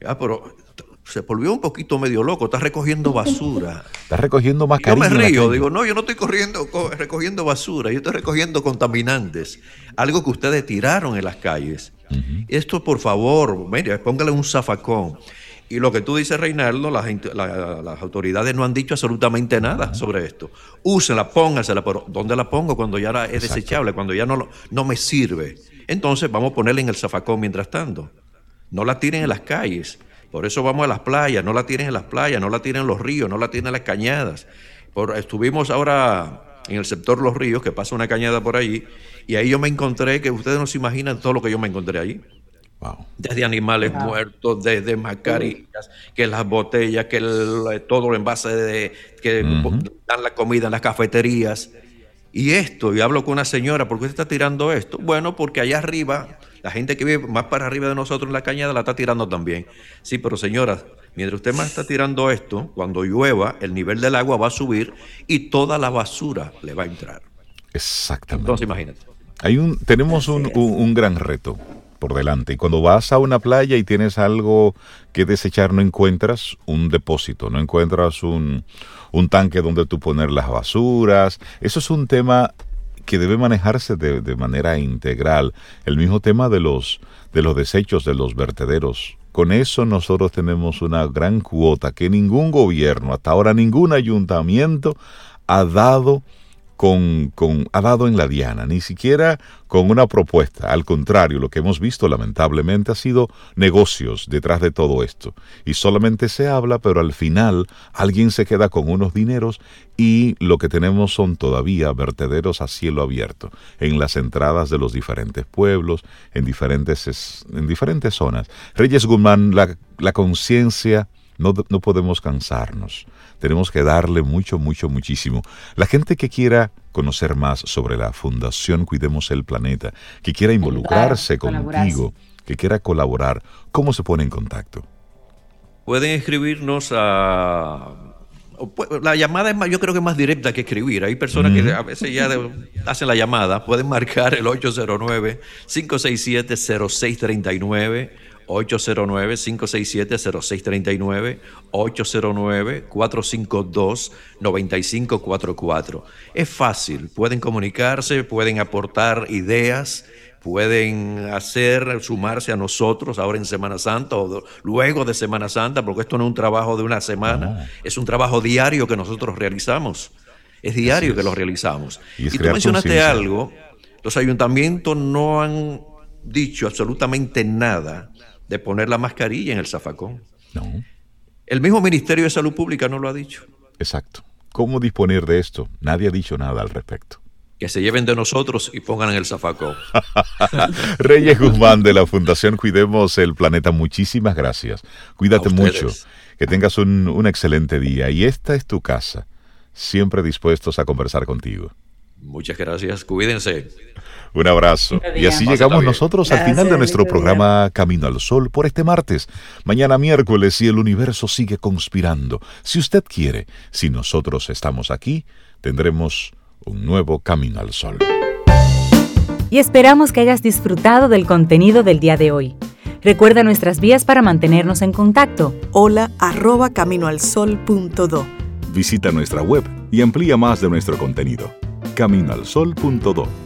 Ah, pero se volvió un poquito medio loco, está recogiendo basura. Está recogiendo más Yo me río, digo, no, yo no estoy corriendo, recogiendo basura, yo estoy recogiendo contaminantes, algo que ustedes tiraron en las calles. Esto, por favor, mire, póngale un zafacón. Y lo que tú dices, Reinaldo, las, las autoridades no han dicho absolutamente nada sobre esto. Úsela, póngasela, pero ¿dónde la pongo cuando ya es desechable, cuando ya no, no me sirve? Entonces vamos a ponerla en el zafacón mientras tanto. No la tiren en las calles. Por eso vamos a las playas, no la tiren en las playas, no la tiren en los ríos, no la tiren en las cañadas. Por, estuvimos ahora en el sector Los Ríos, que pasa una cañada por allí, y ahí yo me encontré, que ustedes no se imaginan todo lo que yo me encontré allí Desde animales muertos, desde mascarillas, que las botellas, que todo el envase de, que dan la comida en las cafeterías. Y esto, y hablo con una señora, ¿por qué usted está tirando esto? Bueno, porque allá arriba, la gente que vive más para arriba de nosotros en la cañada la está tirando también. Sí, pero señora, mientras usted más está tirando esto, cuando llueva, el nivel del agua va a subir y toda la basura le va a entrar. Exactamente. Entonces, imagínate. Hay un, tenemos un, un gran reto por delante. Y cuando vas a una playa y tienes algo que desechar, no encuentras un depósito, no encuentras un, un tanque donde tú poner las basuras. Eso es un tema que debe manejarse de, de, manera integral. El mismo tema de los, de los desechos, de los vertederos. Con eso nosotros tenemos una gran cuota que ningún gobierno, hasta ahora ningún ayuntamiento ha dado con, con, ha dado en la diana, ni siquiera con una propuesta. Al contrario, lo que hemos visto lamentablemente ha sido negocios detrás de todo esto. Y solamente se habla, pero al final alguien se queda con unos dineros y lo que tenemos son todavía vertederos a cielo abierto en las entradas de los diferentes pueblos, en diferentes, en diferentes zonas. Reyes Guzmán, la, conciencia, no, no podemos cansarnos tenemos que darle mucho, mucho, muchísimo. La gente que quiera conocer más sobre la Fundación Cuidemos el Planeta, que quiera involucrarse contigo, que quiera colaborar, ¿cómo se pone en contacto? Pueden escribirnos a la llamada es más, yo creo que es más directa que escribir. Hay personas que a veces ya hacen la llamada, pueden marcar el 809 567 0639 809-567-0639, 809-452-9544. Es fácil, pueden comunicarse, pueden aportar ideas, pueden hacer, sumarse a nosotros ahora en Semana Santa o luego de Semana Santa, porque esto no es un trabajo de una semana, ah. es un trabajo diario que nosotros realizamos. Es diario que lo realizamos. Y, y tú mencionaste algo, los ayuntamientos no han dicho absolutamente nada de poner la mascarilla en el zafacón. No. El mismo Ministerio de Salud Pública no lo ha dicho. Exacto. ¿Cómo disponer de esto? Nadie ha dicho nada al respecto. Que se lleven de nosotros y pongan en el zafacón. Reyes Guzmán de la Fundación Cuidemos el Planeta, muchísimas gracias. Cuídate mucho. Que tengas un, un excelente día. Y esta es tu casa. Siempre dispuestos a conversar contigo. Muchas gracias. Cuídense. Un abrazo. Y así llegamos nosotros al final de nuestro programa Camino al Sol por este martes. Mañana miércoles, si el universo sigue conspirando, si usted quiere, si nosotros estamos aquí, tendremos un nuevo Camino al Sol. Y esperamos que hayas disfrutado del contenido del día de hoy. Recuerda nuestras vías para mantenernos en contacto. Hola arroba caminoalsol.do. Visita nuestra web y amplía más de nuestro contenido. Caminoalsol.do